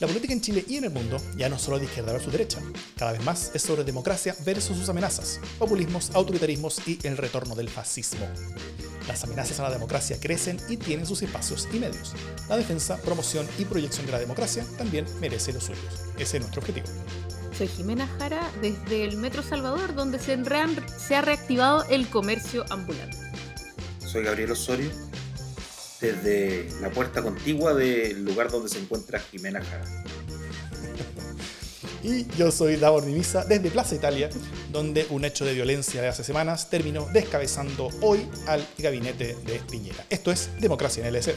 La política en Chile y en el mundo ya no solo de izquierda versus derecha, cada vez más es sobre democracia versus sus amenazas, populismos, autoritarismos y el retorno del fascismo. Las amenazas a la democracia crecen y tienen sus espacios y medios. La defensa, promoción y proyección de la democracia también merece los suyos. Ese es nuestro objetivo. Soy Jimena Jara desde el Metro Salvador, donde se, se ha reactivado el comercio ambulante. Soy Gabriel Osorio desde la puerta contigua del lugar donde se encuentra Jimena Jara. Y yo soy Davor Dimisa desde Plaza Italia, donde un hecho de violencia de hace semanas terminó descabezando hoy al gabinete de Piñera. Esto es Democracia en LSD.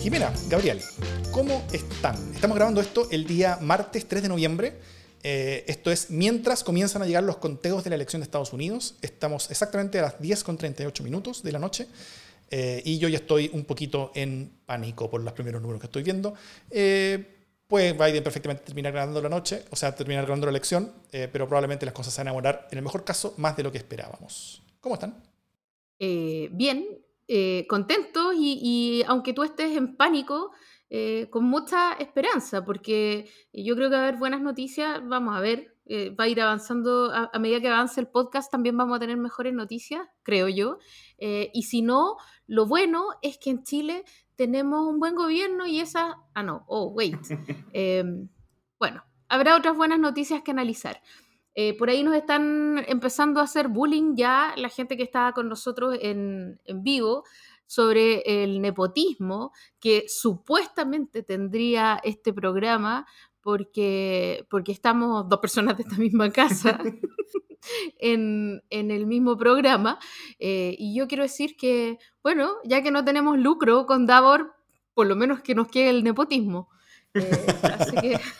Jimena, Gabriel, ¿cómo están? Estamos grabando esto el día martes 3 de noviembre eh, esto es mientras comienzan a llegar los conteos de la elección de Estados Unidos. Estamos exactamente a las 10.38 minutos de la noche. Eh, y yo ya estoy un poquito en pánico por los primeros números que estoy viendo. Eh, pues Biden perfectamente terminar ganando la noche, o sea, terminar ganando la elección, pero probablemente las cosas se van a demorar, en el mejor caso, más de lo que esperábamos. ¿Cómo están? bien, contentos y, y aunque tú estés en pánico, eh, con mucha esperanza, porque yo creo que va a haber buenas noticias, vamos a ver, eh, va a ir avanzando, a, medida que avance el podcast también vamos a tener mejores noticias, creo yo, eh, y si no, lo bueno es que en Chile tenemos un buen gobierno y esa, ah no, oh, wait, em, bueno, habrá otras buenas noticias que analizar. por ahí nos están empezando a hacer bullying ya la gente que estaba con nosotros en, en vivo sobre el nepotismo que supuestamente tendría este programa porque, porque estamos dos personas de esta misma casa en, el mismo programa. Eh, y yo quiero decir que, bueno, ya que no tenemos lucro con Davor, por lo menos que nos quede el nepotismo. Eh, así que...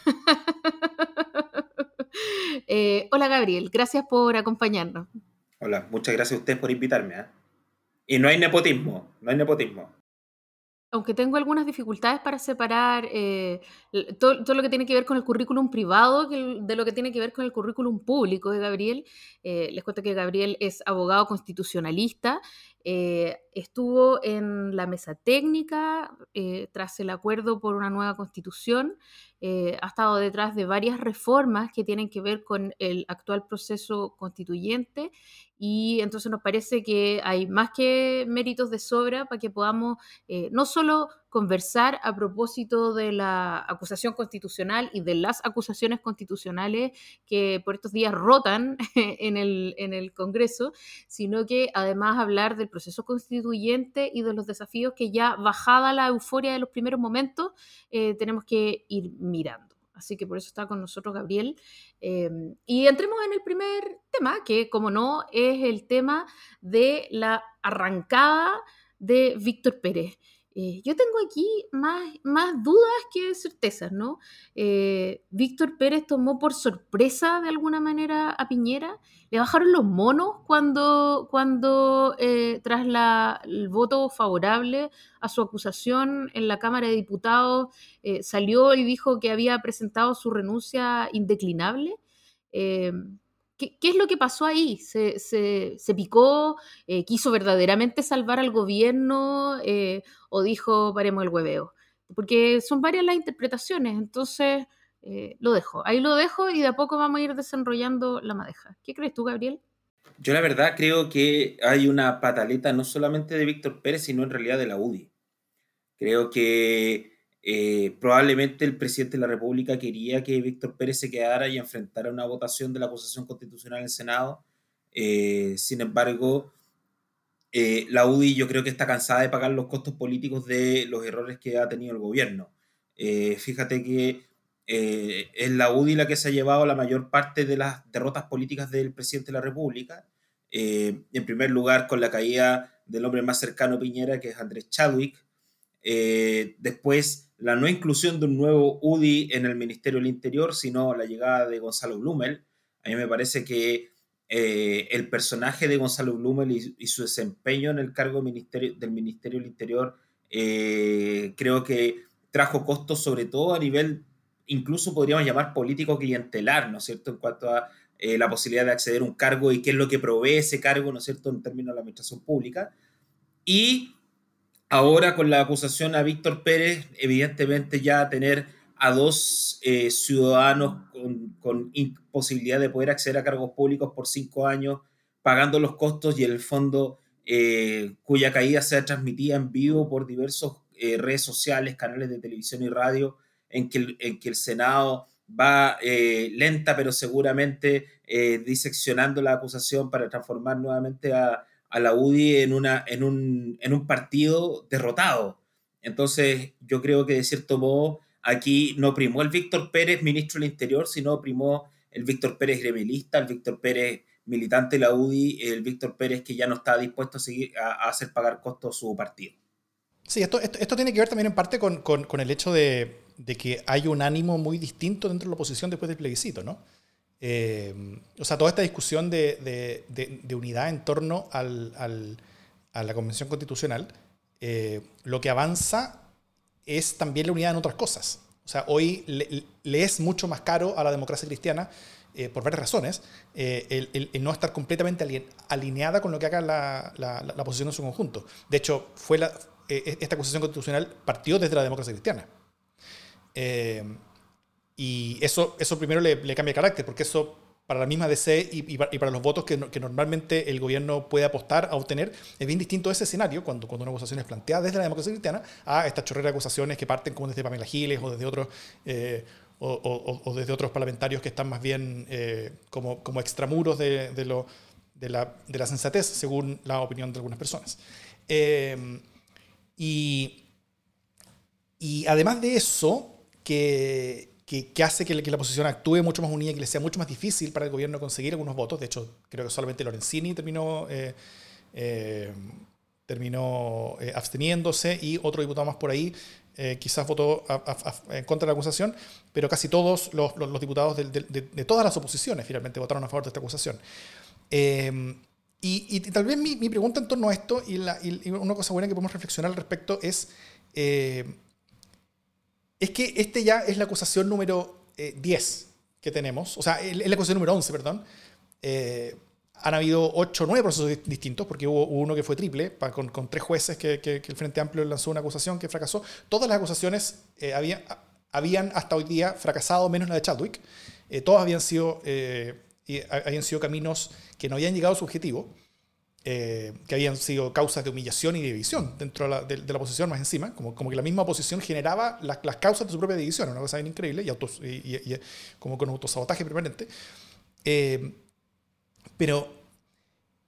Eh, hola Gabriel, gracias por acompañarnos. Hola, muchas gracias a usted por invitarme. Y no hay nepotismo, no hay nepotismo. Aunque tengo algunas dificultades para separar eh, todo, lo que tiene que ver con el currículum privado de lo que tiene que ver con el currículum público de Gabriel. Eh, les cuento que Gabriel es abogado constitucionalista, eh, estuvo en la mesa técnica tras el acuerdo por una nueva constitución, ha estado detrás de varias reformas que tienen que ver con el actual proceso constituyente y entonces nos parece que hay más que méritos de sobra para que podamos eh, no solo conversar a propósito de la acusación constitucional y de las acusaciones constitucionales que por estos días rotan en el, en el Congreso, sino que además hablar del proceso constituyente y de los desafíos que ya bajada la euforia de los primeros momentos, eh, tenemos que ir mirando. Así que por eso está con nosotros Gabriel. Em, y entremos en el primer tema, que como no es el tema de la arrancada de Víctor Pérez. Eh, yo tengo aquí más, más dudas que certezas, ¿no? Eh, Víctor Pérez tomó por sorpresa de alguna manera a Piñera, le bajaron los monos cuando, cuando eh, tras la, el voto favorable a su acusación en la Cámara de Diputados salió y dijo que había presentado su renuncia indeclinable. ¿Qué, es lo que pasó ahí? ¿Se, se, picó? Eh, ¿Quiso verdaderamente salvar al gobierno? Eh, ¿O dijo, paremos el hueveo? Porque son varias las interpretaciones, entonces eh, lo dejo. Ahí lo dejo y de a poco vamos a ir desenrollando la madeja. ¿Qué crees tú, Gabriel? Yo la verdad creo que hay una pataleta no solamente de Víctor Pérez, sino en realidad de la UDI. Creo que eh, probablemente el presidente de la República quería que Víctor Pérez se quedara y enfrentara una votación de la acusación constitucional en el Senado. Eh, sin embargo, eh, la UDI yo creo que está cansada de pagar los costos políticos de los errores que ha tenido el gobierno. fíjate que es la UDI la que se ha llevado la mayor parte de las derrotas políticas del presidente de la República. en primer lugar, con la caída del hombre más cercano a Piñera, que es Andrés Chadwick. después, la no inclusión de un nuevo UDI en el Ministerio del Interior, sino la llegada de Gonzalo Blumel. A mí me parece que eh, el personaje de Gonzalo Blumel y, su desempeño en el cargo Ministerio del, Ministerio del Interior eh, creo que trajo costos sobre todo a nivel, incluso podríamos llamar político clientelar, ¿no es cierto?, en cuanto a eh, la posibilidad de acceder a un cargo y qué es lo que provee ese cargo, ¿no es cierto?, en términos de la administración pública. Y ahora con la acusación a Víctor Pérez, evidentemente ya tener a dos eh, ciudadanos con, imposibilidad de poder acceder a cargos públicos por cinco años, pagando los costos y el fondo eh, cuya caída se transmitida en vivo por diversos eh, redes sociales, canales de televisión y radio, en que el, en que el Senado va lenta pero seguramente diseccionando la acusación para transformar nuevamente a, a la UDI en, una, en, un, en un partido derrotado. Entonces, yo creo que de cierto modo aquí no primó el Víctor Pérez, ministro del Interior, sino primó el Víctor Pérez gremilista, el Víctor Pérez militante de la UDI, el Víctor Pérez que ya no está dispuesto a, seguir, a, hacer pagar costos su partido. Sí, esto, esto, tiene que ver también en parte con, con, con el hecho de, de, que hay un ánimo muy distinto dentro de la oposición después del plebiscito, ¿no? Eh, o sea, toda esta discusión de, de, unidad en torno al, al, a la Convención Constitucional, eh, lo que avanza es también la unidad en otras cosas. O sea, hoy le, es mucho más caro a la democracia cristiana, eh, por varias razones, el, el, no estar completamente alineada con lo que haga la, la, la, oposición en su conjunto. De hecho, fue la, esta Constitución Constitucional partió desde la democracia cristiana. Y eso, eso primero le, cambia carácter, porque eso para la misma DC y, y, para los votos que, normalmente el gobierno puede apostar a obtener, es bien distinto ese escenario cuando, cuando una acusación es planteada desde la democracia cristiana a esta chorrera de acusaciones que parten como desde Pamela Giles o desde otros, eh, o, o, desde otros parlamentarios que están más bien eh, como, como extramuros de, de, la, de, la, sensatez, según la opinión de algunas personas. Eh, y, y además de eso, que que, hace que, la oposición actúe mucho más unida y que le sea mucho más difícil para el gobierno conseguir algunos votos. De hecho, creo que solamente Lorenzini terminó, eh, eh, terminó eh, absteniéndose y otro diputado más por ahí quizás votó en contra de la acusación, pero casi todos los, los, diputados de, de, todas las oposiciones finalmente votaron a favor de esta acusación. Y, y, tal vez mi, mi, pregunta en torno a esto y, la, y, una cosa buena que podemos reflexionar al respecto es es que este ya es la acusación número 10 eh, que tenemos, o sea, es la acusación número 11, perdón. Eh, han habido 8 o 9 procesos distintos, porque hubo uno que fue triple, con, tres jueces que, el Frente Amplio lanzó una acusación que fracasó. Todas las acusaciones eh, habían, hasta hoy día fracasado, menos la de Chadwick. todas habían sido, habían sido caminos que no habían llegado a su objetivo. Eh, que habían sido causas de humillación y división dentro de la, de, la oposición más encima, como, como que la misma oposición generaba las, las causas de su propia división, una cosa bien increíble, y, autos, y, y, como con autosabotaje permanente. Eh, pero,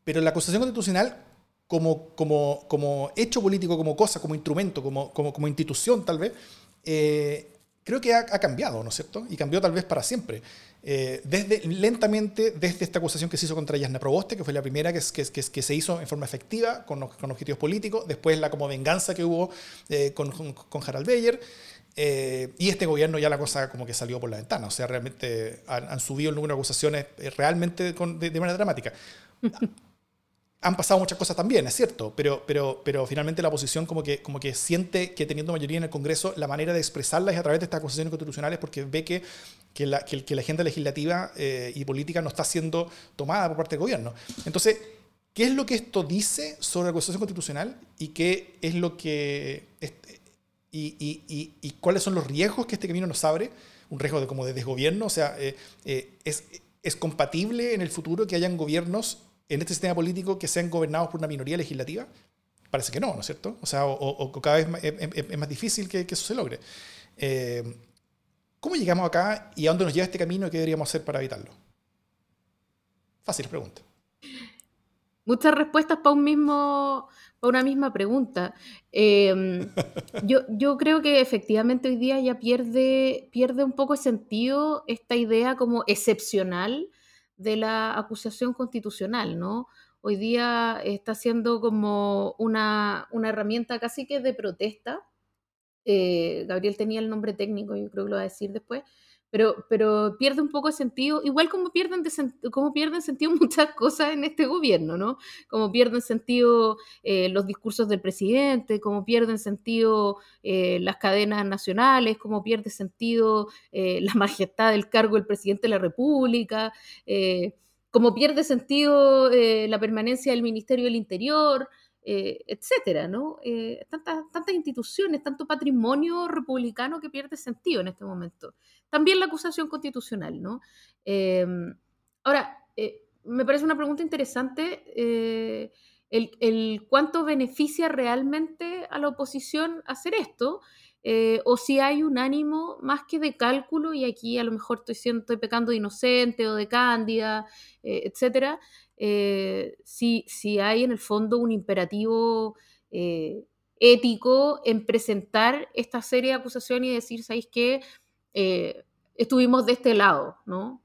pero la acusación constitucional como, como, como hecho político, como cosa, como instrumento, como, como, como institución tal vez, eh, creo que ha, ha, cambiado, ¿no es cierto? Y cambió tal vez para siempre. Eh, desde, lentamente, desde esta acusación que se hizo contra Yasna Proboste, que fue la primera que, que, que, que se hizo en forma efectiva, con, con, objetivos políticos, después la como venganza que hubo eh, con, con, Harald Beyer, eh, y este gobierno ya la cosa como que salió por la ventana, o sea, realmente han, subido el número de acusaciones realmente de, de manera dramática. Han pasado muchas cosas también, es cierto, pero, pero, pero finalmente la oposición como que, como que siente que teniendo mayoría en el Congreso, la manera de expresarla es a través de estas acusaciones constitucionales porque ve que, que, la, que, la, agenda legislativa eh, y política no está siendo tomada por parte del gobierno. Entonces, ¿qué es lo que esto dice sobre la acusación constitucional y qué es lo que... y, y, y, cuáles son los riesgos que este camino nos abre? Un riesgo de como de desgobierno, o sea, eh, eh, es, es compatible en el futuro que hayan gobiernos en este sistema político que sean gobernados por una minoría legislativa? Parece que no, ¿no es cierto? O sea, o, cada vez es, más difícil que, eso se logre. Eh, ¿Cómo llegamos acá y a dónde nos lleva este camino y qué deberíamos hacer para evitarlo? Fácil pregunta. Muchas respuestas para un mismo, para una misma pregunta. Em, yo, yo creo que efectivamente hoy día ya pierde, pierde un poco el sentido esta idea como excepcional de la acusación constitucional, ¿no? Hoy día está siendo como una, una herramienta casi que de protesta. Eh, Gabriel tenía el nombre técnico, yo creo que lo va a decir después, pero, pero pierde un poco de sentido, igual como pierden, como pierden sentido muchas cosas en este gobierno, ¿no? Como pierden sentido eh, los discursos del presidente, como pierden sentido eh, las cadenas nacionales, como pierde sentido eh, la majestad del cargo del presidente de la República, como pierde sentido la permanencia del Ministerio del Interior. Etcétera, ¿no? tantas, tantas instituciones, tanto patrimonio republicano que pierde sentido en este momento. También la acusación constitucional, ¿no? ahora, me parece una pregunta interesante el, cuánto beneficia realmente a la oposición hacer esto, eh, o si hay un ánimo más que de cálculo, y aquí a lo mejor estoy, siendo, estoy pecando de inocente o de cándida, eh, etcétera, eh, si, si, hay en el fondo un imperativo ético en presentar esta serie de acusaciones y decir, ¿sabéis qué? estuvimos de este lado, ¿no?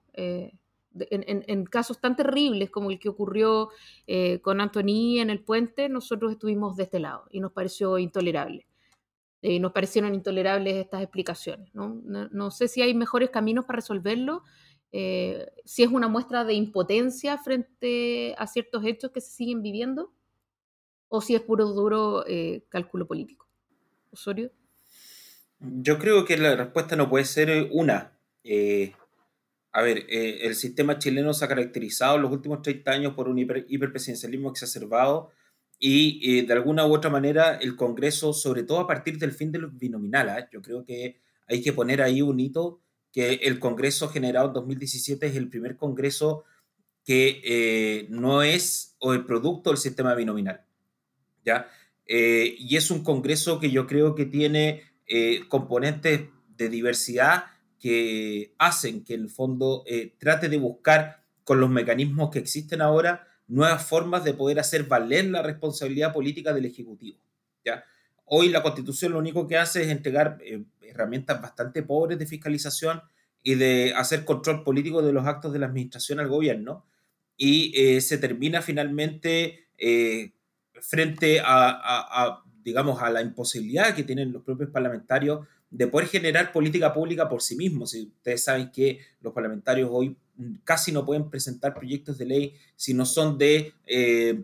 en, casos tan terribles como el que ocurrió eh, con Antoni en el puente, nosotros estuvimos de este lado y nos pareció intolerable. Eh, nos parecieron intolerables estas explicaciones. ¿no? sé si hay mejores caminos para resolverlo, eh, si es una muestra de impotencia frente a ciertos hechos que se siguen viviendo, o si es puro duro cálculo político. Osorio. Yo creo que la respuesta no puede ser una a ver, eh, el sistema chileno se ha caracterizado en los últimos 30 años por un hiperpresidencialismo exacerbado y eh, de alguna u otra manera el Congreso, sobre todo a partir del fin de los binominales, ¿ah? yo creo que hay que poner ahí un hito que el Congreso generado en 2017 es el primer Congreso que eh, no es o el producto del sistema binominal. ¿ya? y es un Congreso que yo creo que tiene componentes de diversidad que hacen que el fondo eh, trate de buscar con los mecanismos que existen ahora nuevas formas de poder hacer valer la responsabilidad política del Ejecutivo. ¿ya? Hoy la Constitución lo único que hace es entregar eh, herramientas bastante pobres de fiscalización y de hacer control político de los actos de la administración al gobierno y eh, se termina finalmente frente a, digamos, a la imposibilidad que tienen los propios parlamentarios de poder generar política pública por sí mismos. Si ustedes saben que los parlamentarios hoy casi no pueden presentar proyectos de ley si no son de, eh,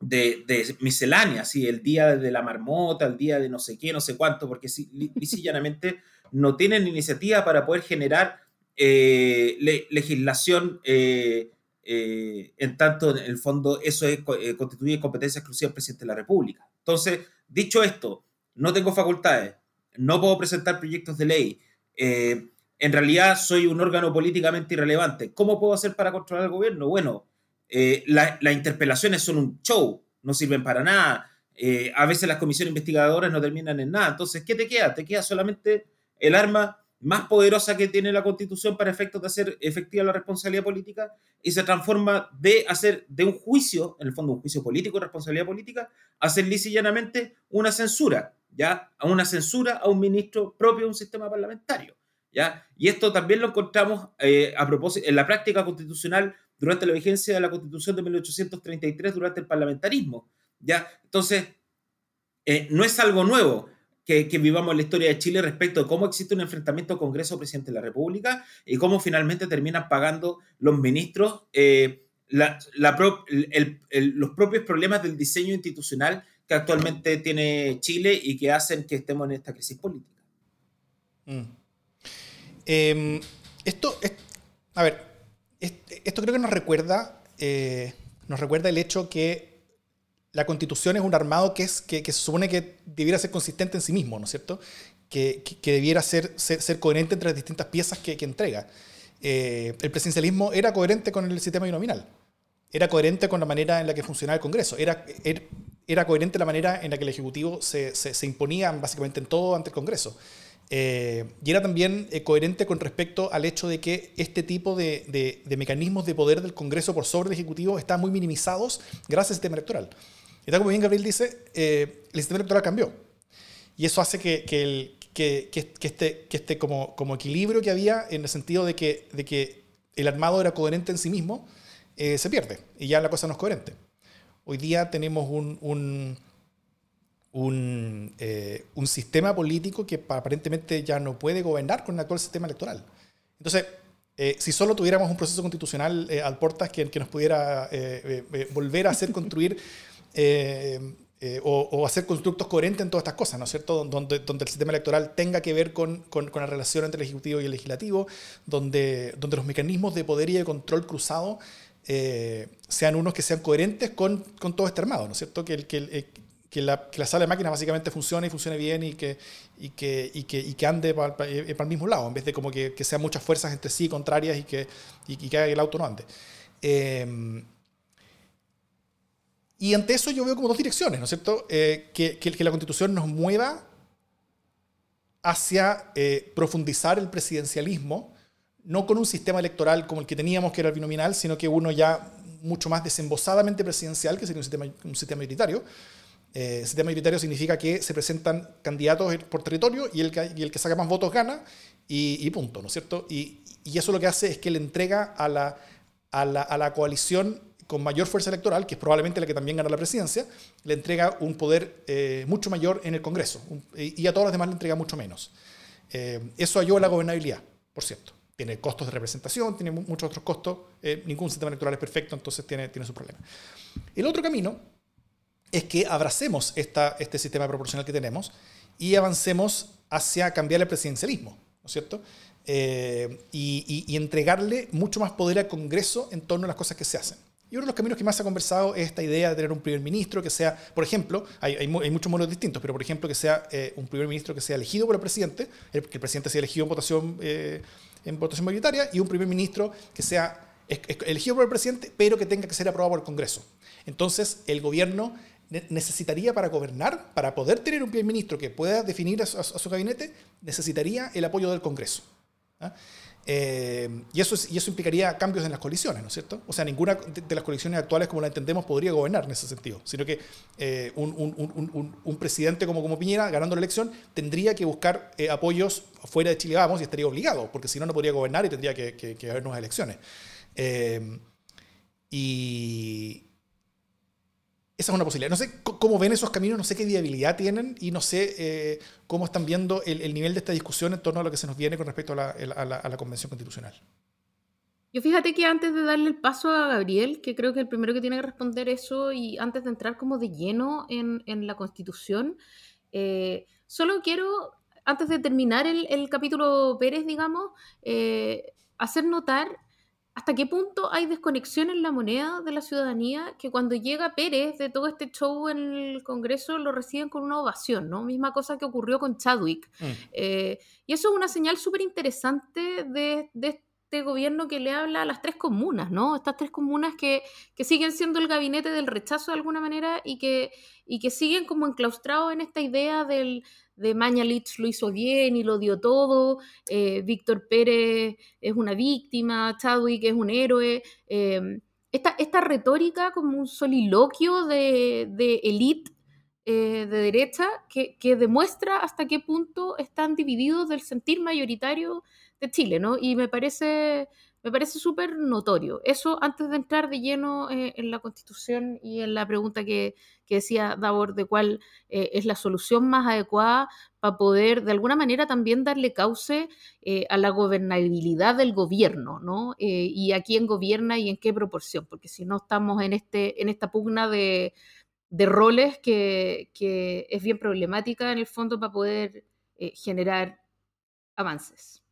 de, de, miscelánea, el día de la marmota, el día de no sé qué, no sé cuánto, porque si, no tienen iniciativa para poder generar eh, legislación. Eh, en tanto, en el fondo, eso es, constituye competencia exclusiva del presidente de la República. Entonces, dicho esto, no tengo facultades, no puedo presentar proyectos de ley. Eh, en realidad soy un órgano políticamente irrelevante. ¿Cómo puedo hacer para controlar el gobierno? Bueno, eh, las interpelaciones son un show, no sirven para nada. Eh, a veces las comisiones investigadoras no terminan en nada. Entonces, ¿qué te queda? Te queda solamente el arma más poderosa que tiene la Constitución para efectos de hacer efectiva la responsabilidad política y se transforma de hacer de un juicio, en el fondo un juicio político, responsabilidad política, a hacer lisa una censura. ¿Ya? A una censura a un ministro propio de un sistema parlamentario, ¿ya? Y esto también lo encontramos eh, a propósito en la práctica constitucional durante la vigencia de la Constitución de 1833 durante el parlamentarismo, ¿ya? Entonces, eh, no es algo nuevo que, vivamos en la historia de Chile respecto de cómo existe un enfrentamiento Congreso-Presidente de la República y cómo finalmente terminan pagando los ministros eh, los propios problemas del diseño institucional que actualmente tiene Chile y que hacen que estemos en esta crisis política. Mm. Em, esto, a ver, esto creo que nos recuerda, eh, nos recuerda el hecho que la constitución es un armado que, es, que, se supone que debiera ser consistente en sí mismo, ¿no es cierto? Que, debiera ser, ser, coherente entre las distintas piezas que, entrega. Eh, el presidencialismo era coherente con el sistema binominal, era coherente con la manera en la que funcionaba el Congreso, era, era, era coherente la manera en la que el Ejecutivo se, se, imponía básicamente en todo ante el Congreso. Eh, y era también eh, coherente con respecto al hecho de que este tipo de, de, mecanismos de poder del Congreso por sobre el Ejecutivo están muy minimizados gracias al sistema electoral. Y tal como bien Gabriel dice, eh, el sistema electoral cambió. Y eso hace que, que, el, que, que, este, este como, como equilibrio que había en el sentido de que, de que el armado era coherente en sí mismo, se pierde. Y ya la cosa no es coherente. Hoy día tenemos un, un, un, eh, un, sistema político que aparentemente ya no puede gobernar con el actual sistema electoral. Entonces, eh, si solo tuviéramos un proceso constitucional eh, al portas que, que, nos pudiera volver a hacer construir o, o, hacer constructos coherentes en todas estas cosas, ¿no es cierto? Donde, donde el sistema electoral tenga que ver con, con, con, la relación entre el Ejecutivo y el Legislativo, donde, donde los mecanismos de poder y de control cruzado sean unos que sean coherentes con, con, todo este armado, ¿no es cierto? Que, que, que, la, que la, sala de máquinas básicamente funcione y funcione bien y que, y que, y que, y que ande para, el mismo lado, en vez de como que, sean muchas fuerzas entre sí contrarias y que, y, que el auto no ande. Y ante eso yo veo como dos direcciones, ¿no es cierto? Eh, que, que, la constitución nos mueva hacia eh, profundizar el presidencialismo, no con un sistema electoral como el que teníamos, que era el binominal, sino que uno ya mucho más desembosadamente presidencial, que sería un sistema, un sistema mayoritario. Eh, sistema mayoritario significa que se presentan candidatos por territorio y el que, y el que saca más votos gana y, punto, ¿no es cierto? Y, y, eso lo que hace es que le entrega a la, a la, a la coalición con mayor fuerza electoral, que es probablemente la que también gana la presidencia, le entrega un poder eh, mucho mayor en el Congreso y a todos los demás le entrega mucho menos. Eh, eso ayuda a la gobernabilidad, por cierto. Tiene costos de representación, tiene muchos otros costos. Eh, ningún sistema electoral es perfecto, entonces tiene, tiene su problema. El otro camino es que abracemos esta, este sistema proporcional que tenemos y avancemos hacia cambiar el presidencialismo, ¿no es cierto? y, y, entregarle mucho más poder al Congreso en torno a las cosas que se hacen. Y uno de los caminos que más se ha conversado es esta idea de tener un primer ministro que sea, por ejemplo, hay, hay, muchos modelos distintos, pero por ejemplo que sea eh, un primer ministro que sea elegido por el presidente, que el presidente sea elegido en votación, eh, en votación mayoritaria, y un primer ministro que sea elegido por el presidente, pero que tenga que ser aprobado por el Congreso. Entonces, el gobierno necesitaría para gobernar, para poder tener un primer ministro que pueda definir a su, gabinete, necesitaría el apoyo del Congreso. ¿ah? Eh, y, eso y eso implicaría cambios en las coaliciones, ¿no es cierto? O sea, ninguna de, las coaliciones actuales como la entendemos podría gobernar en ese sentido, sino que eh, un, presidente como, como Piñera, ganando la elección, tendría que buscar eh, apoyos fuera de Chile Vamos y estaría obligado, porque si no, no podría gobernar y tendría que, que haber nuevas elecciones. y, esa es una posibilidad. No sé cómo ven esos caminos, no sé qué viabilidad tienen y no sé eh, cómo están viendo el, nivel de esta discusión en torno a lo que se nos viene con respecto a la, Convención Constitucional. Yo fíjate que antes de darle el paso a Gabriel, que creo que el primero que tiene que responder eso y antes de entrar como de lleno en, la Constitución, eh, solo quiero, antes de terminar el, capítulo Pérez, digamos, eh, hacer notar ¿Hasta qué punto hay desconexión en la moneda de la ciudadanía que cuando llega Pérez de todo este show en el Congreso lo reciben con una ovación, ¿no? Misma cosa que ocurrió con Chadwick. Mm. Eh, y eso es una señal súper interesante de, este gobierno que le habla a las tres comunas, ¿no? Estas tres comunas que, que, siguen siendo el gabinete del rechazo de alguna manera y que, y que siguen como enclaustrados en esta idea del, de Mañalich lo hizo bien y lo dio todo, eh, Víctor Pérez es una víctima, Chadwick es un héroe. Em, esta, esta, retórica como un soliloquio de, de élite eh, de derecha que, que, demuestra hasta qué punto están divididos del sentir mayoritario de Chile, ¿no? Y me parece, me parece súper notorio. Eso antes de entrar de lleno eh, en la Constitución y en la pregunta que, que decía Davor de cuál eh, es la solución más adecuada para poder de alguna manera también darle cauce eh, a la gobernabilidad del gobierno, ¿no? y a quién gobierna y en qué proporción, porque si no estamos en, este, en esta pugna de, de roles que, que, es bien problemática en el fondo para poder generar avances.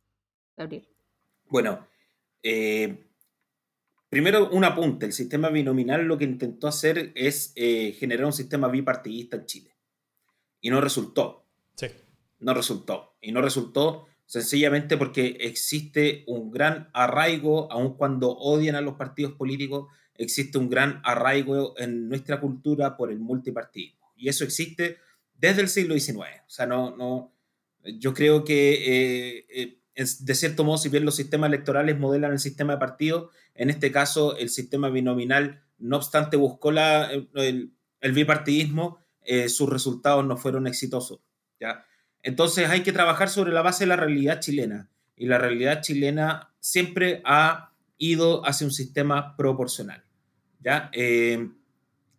Gabriel. Bueno, eh, primero, un apunte. El sistema binominal lo que intentó hacer es eh, generar un sistema bipartidista en Chile. Y no resultó. Sí. No resultó. Y no resultó sencillamente porque existe un gran arraigo, aun cuando odian a los partidos políticos, existe un gran arraigo en nuestra cultura por el multipartidismo. Y eso existe desde el siglo XIX. O sea, no, no, yo creo que eh, de cierto modo, si bien los sistemas electorales modelan el sistema de partido, en este caso el sistema binominal, no obstante, buscó la, el, bipartidismo, eh, sus resultados no fueron exitosos. ¿ya? Entonces hay que trabajar sobre la base de la realidad chilena. Y la realidad chilena siempre ha ido hacia un sistema proporcional. ¿ya? Eh,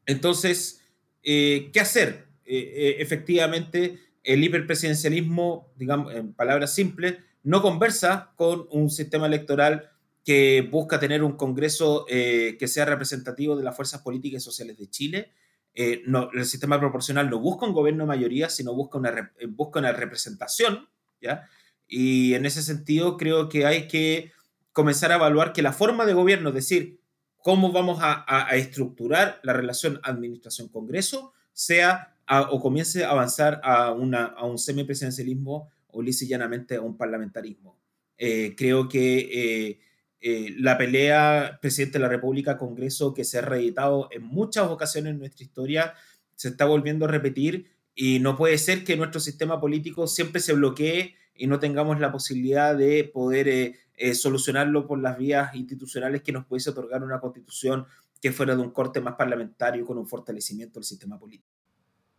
entonces, eh, ¿qué hacer? efectivamente, el hiperpresidencialismo, digamos, en palabras simples, no conversa con un sistema electoral que busca tener un Congreso eh, que sea representativo de las fuerzas políticas y sociales de Chile. Eh, el sistema proporcional no busca un gobierno de mayoría, sino busca una, eh, busca una representación, ¿ya? Y en ese sentido creo que hay que comenzar a evaluar que la forma de gobierno, es decir, cómo vamos a, estructurar la relación administración-Congreso, sea o comience a avanzar a, una, a un semipresidencialismo o lisa llanamente a un parlamentarismo. Eh, creo que eh, eh, la pelea presidente de la República, Congreso, que se ha reeditado en muchas ocasiones en nuestra historia, se está volviendo a repetir y no puede ser que nuestro sistema político siempre se bloquee y no tengamos la posibilidad de poder solucionarlo por las vías institucionales que nos pudiese otorgar una constitución que fuera de un corte más parlamentario con un fortalecimiento del sistema político.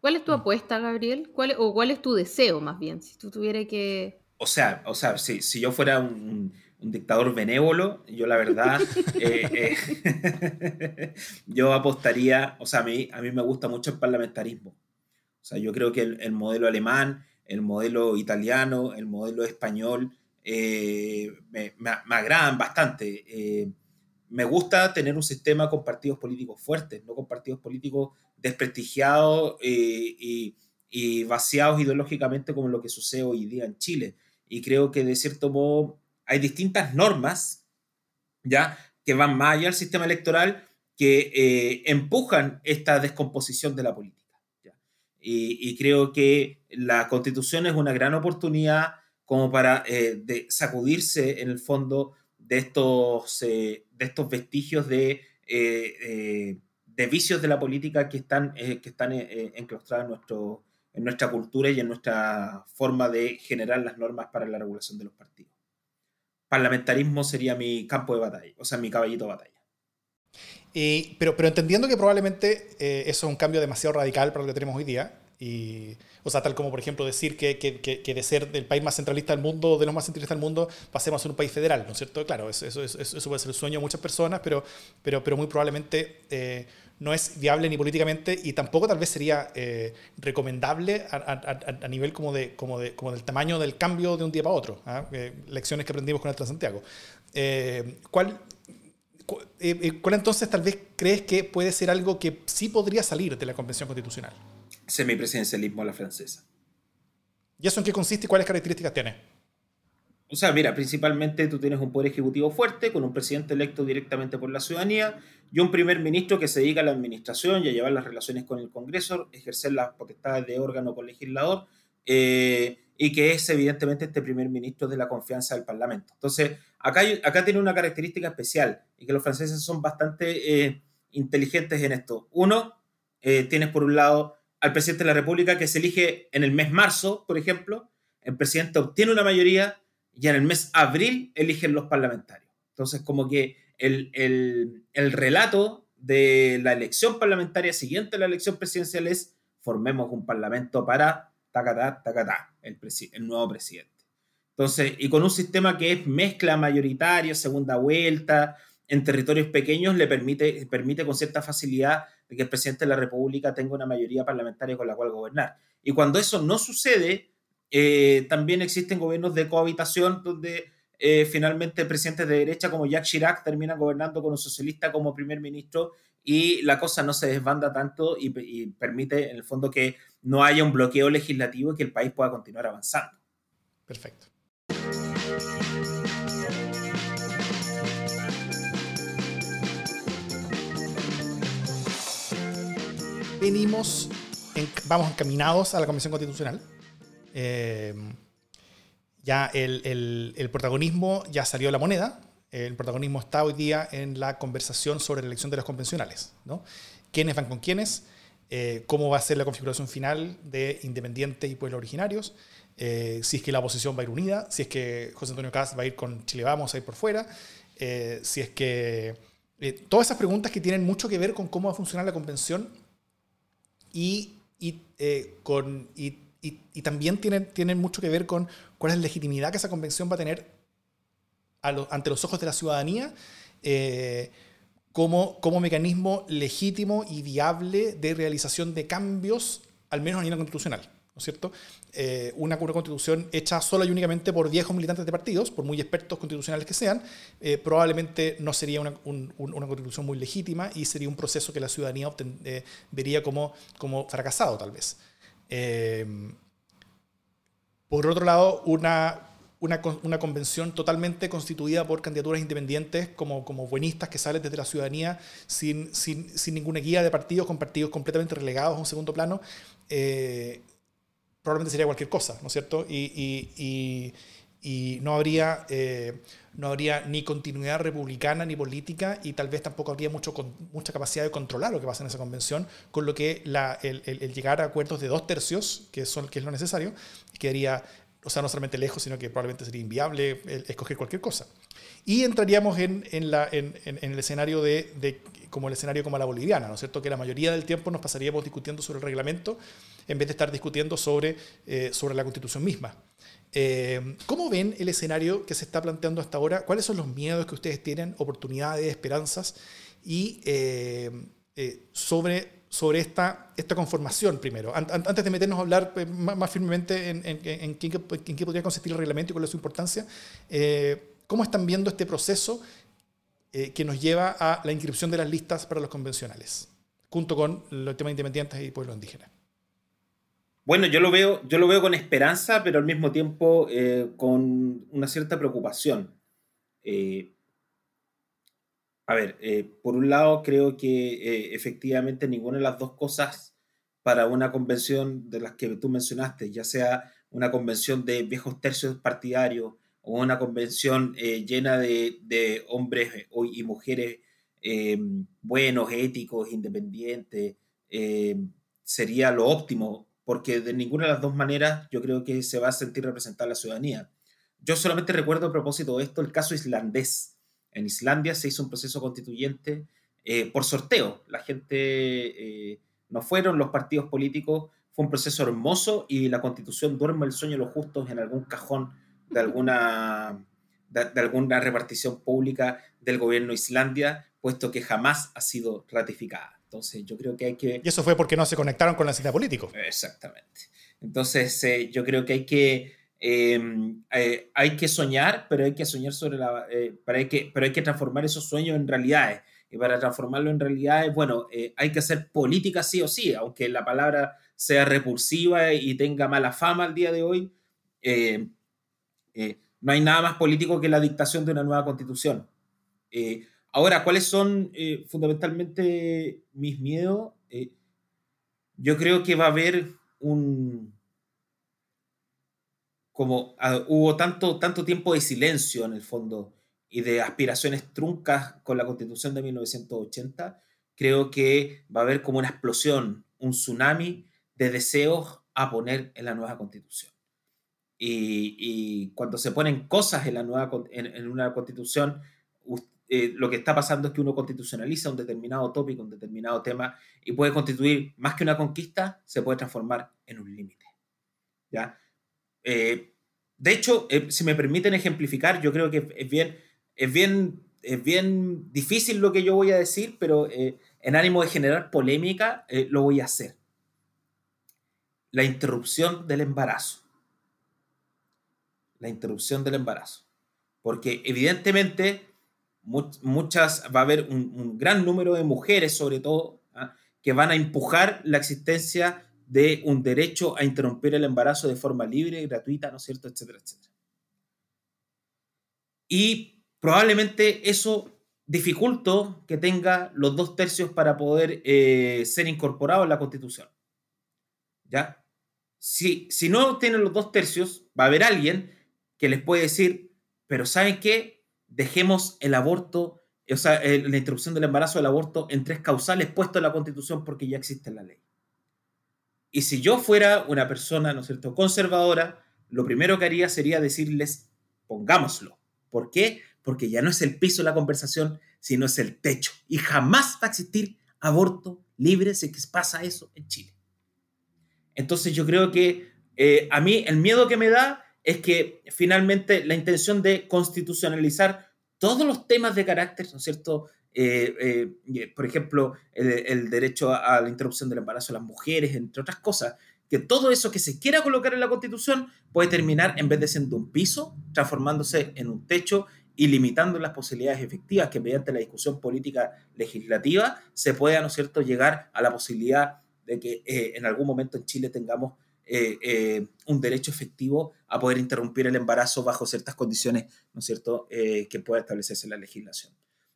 ¿Cuál es tu mm. apuesta, Gabriel? ¿Cuál, ¿O cuál es tu deseo, más bien, si tú tuvieras que... O sea, o sea si, si yo fuera un, un, dictador benévolo, yo la verdad, eh, eh, yo apostaría, o sea, a mí, a mí me gusta mucho el parlamentarismo. O sea, yo creo que el, modelo alemán, el modelo italiano, el modelo español, eh, me, me, me, agradan bastante. me gusta tener un sistema con partidos políticos fuertes, no con partidos políticos desprestigiados eh, y, y, vaciados ideológicamente como lo que sucede hoy día en Chile. Y creo que de cierto modo hay distintas normas ya que van más allá del sistema electoral que eh, empujan esta descomposición de la política. Y, creo que la constitución es una gran oportunidad como para eh, sacudirse en el fondo de estos, de estos vestigios de de vicios de la política que están, eh, que están eh, eh, enclaustrados en, nuestro, en nuestra cultura y en nuestra forma de generar las normas para la regulación de los partidos. Parlamentarismo sería mi campo de batalla, o sea, mi caballito de batalla. pero, pero entendiendo que probablemente eso es un cambio demasiado radical para lo que tenemos hoy día, y, o sea, tal como por ejemplo decir que, que, que, de ser el país más centralista del mundo, de los más centralistas del mundo, pasemos a ser un país federal, ¿no es cierto? Claro, eso, eso, eso, puede ser el sueño de muchas personas, pero, pero, pero muy probablemente no es viable ni políticamente y tampoco tal vez sería eh, recomendable a, nivel como, de, como, de, como del tamaño del cambio de un día para otro. ¿ah? Eh, lecciones que aprendimos con el Transantiago. Eh, ¿cuál, ¿Cuál entonces tal vez crees que puede ser algo que sí podría salir de la Convención Constitucional? Semipresidencialismo a la francesa. ¿Y eso en qué consiste y cuáles características tiene? O sea, mira, principalmente tú tienes un poder ejecutivo fuerte, con un presidente electo directamente por la ciudadanía y un primer ministro que se dedica a la administración y a llevar las relaciones con el Congreso, ejercer las potestades de órgano con legislador, eh, y que es evidentemente este primer ministro de la confianza del Parlamento. Entonces, acá, acá tiene una característica especial y que los franceses son bastante eh, inteligentes en esto. Uno, eh, tienes por un lado al presidente de la República que se elige en el mes marzo, por ejemplo, el presidente obtiene una mayoría y en el mes abril eligen los parlamentarios. Entonces, como que el, el, el relato de la elección parlamentaria siguiente a la elección presidencial es formemos un parlamento para tacatá, tacatá, el, el nuevo presidente. Entonces, y con un sistema que es mezcla mayoritaria, segunda vuelta, en territorios pequeños, le permite, permite con cierta facilidad que el presidente de la República tenga una mayoría parlamentaria con la cual gobernar. Y cuando eso no sucede, eh, también existen gobiernos de cohabitación donde eh, finalmente presidentes de derecha como Jacques Chirac terminan gobernando con un socialista como primer ministro y la cosa no se desbanda tanto y, permite en el fondo que no haya un bloqueo legislativo y que el país pueda continuar avanzando. Perfecto. Venimos, vamos encaminados a la Convención Constitucional. Eh, ya el, el, protagonismo ya salió de la moneda, el protagonismo está hoy día en la conversación sobre la elección de los convencionales. ¿no? ¿Quiénes van con quiénes? Eh, ¿Cómo va a ser la configuración final de independientes y pueblos originarios? Eh, si es que la oposición va a ir unida, si es que José Antonio Caz va a ir con Chile Vamos a ir por fuera, si es que... todas esas preguntas que tienen mucho que ver con cómo va a funcionar la convención y, y con, y y, también tienen, tienen mucho que ver con cuál es la legitimidad que esa convención va a tener ante los ojos de la ciudadanía eh, como, como mecanismo legítimo y viable de realización de cambios, al menos a nivel constitucional. ¿no es cierto? Eh, una, constitución hecha sola y únicamente por viejos militantes de partidos, por muy expertos constitucionales que sean, eh, probablemente no sería una, una, constitución muy legítima y sería un proceso que la ciudadanía vería como, como fracasado, tal vez. Em, por otro lado, una, una, una, convención totalmente constituida por candidaturas independientes como, como buenistas que salen desde la ciudadanía sin, sin, sin ninguna guía de partidos, con partidos completamente relegados a un segundo plano, eh, probablemente sería cualquier cosa, ¿no es cierto? Y, y, y, no, habría, eh, no habría ni continuidad republicana ni política y tal vez tampoco habría mucho, mucha capacidad de controlar lo que pasa en esa convención, con lo que el, llegar a acuerdos de dos tercios, que, son, que es lo necesario, quedaría o sea, no solamente lejos, sino que probablemente sería inviable escoger cualquier cosa. Y entraríamos en, en, la, en, en el escenario de, de, como el escenario como la boliviana, ¿no es cierto? Que la mayoría del tiempo nos pasaríamos discutiendo sobre el reglamento en vez de estar discutiendo sobre, eh, sobre la constitución misma. Eh, ¿Cómo ven el escenario que se está planteando hasta ahora? ¿Cuáles son los miedos que ustedes tienen, oportunidades, esperanzas? Y eh, sobre sobre esta, esta conformación primero, antes de meternos a hablar eh, más, firmemente en, en, en, qué, en, qué, podría consistir el reglamento y cuál es su importancia, eh, ¿cómo están viendo este proceso eh, que nos lleva a la inscripción de las listas para los convencionales, junto con los temas independientes y pueblos indígenas? Bueno, yo lo veo, yo lo veo con esperanza, pero al mismo tiempo con una cierta preocupación. A ver, eh, por un lado creo que eh, efectivamente ninguna de las dos cosas para una convención de las que tú mencionaste, ya sea una convención de viejos tercios partidarios o una convención eh, llena de, hombres y mujeres buenos, éticos, independientes, sería lo óptimo, porque de ninguna de las dos maneras yo creo que se va a sentir representada la ciudadanía. Yo solamente recuerdo a propósito de esto el caso islandés en Islandia se hizo un proceso constituyente eh, por sorteo. La gente eh, no fueron los partidos políticos, fue un proceso hermoso y la constitución duerme el sueño de los justos en algún cajón de alguna, de, alguna repartición pública del gobierno de Islandia, puesto que jamás ha sido ratificada. Entonces yo creo que hay que... Y eso fue porque no se conectaron con la cita político. Exactamente. Entonces eh, yo creo que hay que Em, eh, hay que soñar, pero hay que soñar sobre la... Eh, pero, hay que, pero hay que transformar esos sueños en realidades. Y para transformarlo en realidades, bueno, eh, hay que hacer política sí o sí, aunque la palabra sea repulsiva y tenga mala fama al día de hoy. no hay nada más político que la dictación de una nueva constitución. Ahora, ¿cuáles son fundamentalmente mis miedos? yo creo que va a haber un, como ah, hubo tanto, tanto tiempo de silencio en el fondo y de aspiraciones truncas con la constitución de 1980, creo que va a haber como una explosión, un tsunami de deseos a poner en la nueva constitución. Y, cuando se ponen cosas en, la nueva, en, una constitución, eh, lo que está pasando es que uno constitucionaliza un determinado tópico, un determinado tema, y puede constituir más que una conquista, se puede transformar en un límite. ¿Ya? Eh, de hecho, eh, si me permiten ejemplificar, yo creo que es bien, es bien, es bien difícil lo que yo voy a decir, pero en ánimo de generar polémica, lo voy a hacer. La interrupción del embarazo. La interrupción del embarazo. Porque evidentemente muchas, va a haber un, gran número de mujeres, sobre todo, ¿ah? que van a empujar la existencia de un derecho a interrumpir el embarazo de forma libre, gratuita, ¿no es cierto?, etcétera, etcétera. Y probablemente eso dificultó que tenga los dos tercios para poder eh, ser incorporado en la Constitución. ¿Ya? Si, si no tienen los dos tercios, va a haber alguien que les puede decir, pero ¿saben qué? Dejemos el aborto, o sea, la interrupción del embarazo del aborto en tres causales puesto en la Constitución porque ya existe la ley. Y si yo fuera una persona, ¿no es cierto?, conservadora, lo primero que haría sería decirles, pongámoslo. ¿Por qué? Porque ya no es el piso de la conversación, sino es el techo. Y jamás va a existir aborto libre si pasa eso en Chile. Entonces yo creo que eh, a mí el miedo que me da es que finalmente la intención de constitucionalizar todos los temas de carácter, ¿no cierto?, eh, eh, eh, por ejemplo, el, derecho a, la interrupción del embarazo de las mujeres, entre otras cosas, que todo eso que se quiera colocar en la Constitución puede terminar, en vez de siendo un piso, transformándose en un techo y limitando las posibilidades efectivas que mediante la discusión política legislativa se pueda, ¿no cierto?, llegar a la posibilidad de que en algún momento en Chile tengamos eh, eh, un derecho efectivo a poder interrumpir el embarazo bajo ciertas condiciones, ¿no es cierto?, eh, que pueda establecerse en la legislación.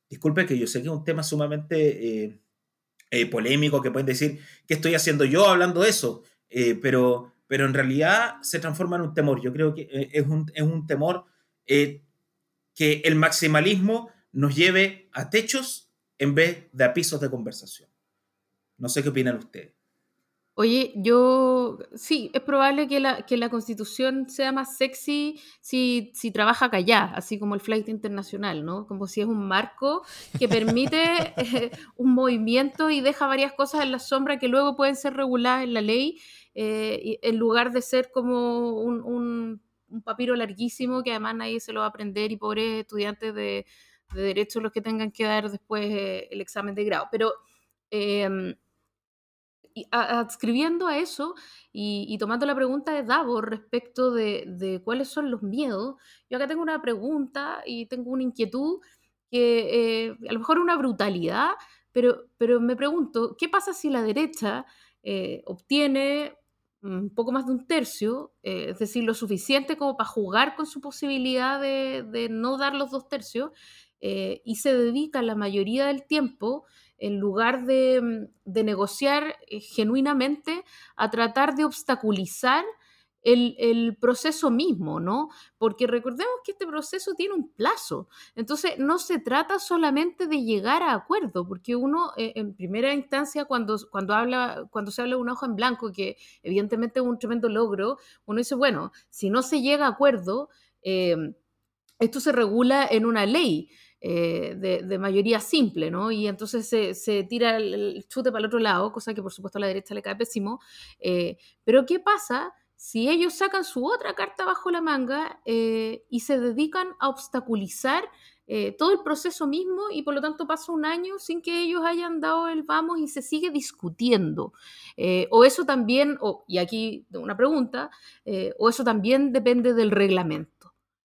Disculpe que yo sé que es un tema sumamente polémico, que pueden decir, ¿qué estoy haciendo yo hablando de eso? pero, pero en realidad se transforma en un temor. Yo creo que es un, es un temor que el maximalismo nos lleve a techos en vez de a pisos de conversación. No sé qué opinan ustedes. Oye, yo sí, es probable que la, que la constitución sea más sexy si, si trabaja acá así como el flight internacional, ¿no? Como si es un marco que permite eh, un movimiento y deja varias cosas en la sombra que luego pueden ser reguladas en la ley, eh, en lugar de ser como un, un, papiro larguísimo que además nadie se lo va a aprender y pobres estudiantes de, de derecho los que tengan que dar después eh, el examen de grado. Pero em, y adscribiendo a eso y, tomando la pregunta de Davor respecto de, cuáles son los miedos, yo acá tengo una pregunta y tengo una inquietud que eh, a lo mejor una brutalidad, pero, pero me pregunto, ¿qué pasa si la derecha eh, obtiene un poco más de un tercio, eh, es decir, lo suficiente como para jugar con su posibilidad de, de no dar los dos tercios, y se dedica la mayoría del tiempo en lugar de, mm, negociar eh, genuinamente, a tratar de obstaculizar el, proceso mismo, ¿no? Porque recordemos que este proceso tiene un plazo. Entonces, no se trata solamente de llegar a acuerdo, porque uno, eh, en primera instancia, cuando, cuando, habla, cuando se habla de una hoja en blanco, que evidentemente es un tremendo logro, uno dice, bueno, si no se llega a acuerdo, eh, esto se regula en una ley. Eh, de, mayoría simple, ¿no? Y entonces se, tira el, chute para el otro lado, cosa que por supuesto a la derecha le cae pésimo. Eh, pero ¿qué pasa si ellos sacan su otra carta bajo la manga eh, y se dedican a obstaculizar todo el proceso mismo y por lo tanto pasa un año sin que ellos hayan dado el vamos y se sigue discutiendo. o eso también, y aquí una pregunta, o eso también depende del reglamento.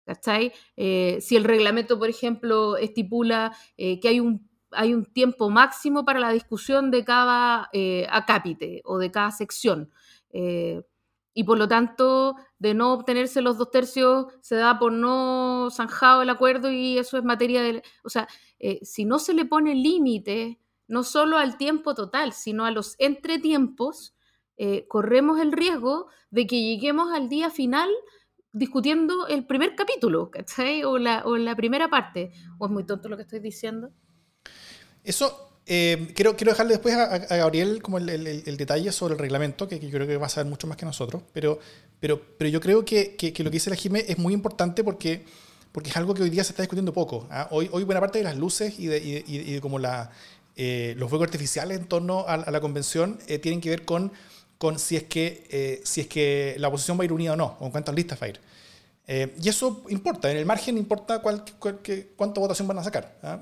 ¿Cachai? Eh, si el reglamento, por ejemplo, estipula eh, que hay un, hay un tiempo máximo para la discusión de cada eh, acápite o de cada sección. y por lo tanto, de no obtenerse los dos tercios, se da por no zanjado el acuerdo y eso es materia de... O sea, si no se le pone límite, no solo al tiempo total, sino a los entretiempos, corremos el riesgo de que lleguemos al día final discutiendo el primer capítulo, ¿cachai? O la, o la primera parte. ¿O es muy tonto lo que estoy diciendo? Eso, eh, quiero, quiero dejarle después a, Gabriel como el, el, detalle sobre el reglamento, que, yo creo que va a saber mucho más que nosotros, pero, pero, pero yo creo que, que, lo que dice la Jime es muy importante porque, porque es algo que hoy día se está discutiendo poco. ¿ah? Hoy, hoy buena parte de las luces y de, y y de como la, eh, los fuegos artificiales en torno a, la convención eh, tienen que ver con con si es que, eh, si es que la oposición va a ir unida o no, o en cuántas listas va a ir. Eh, y eso importa, en el margen importa cuál, cuánta votación van a sacar. ¿ah?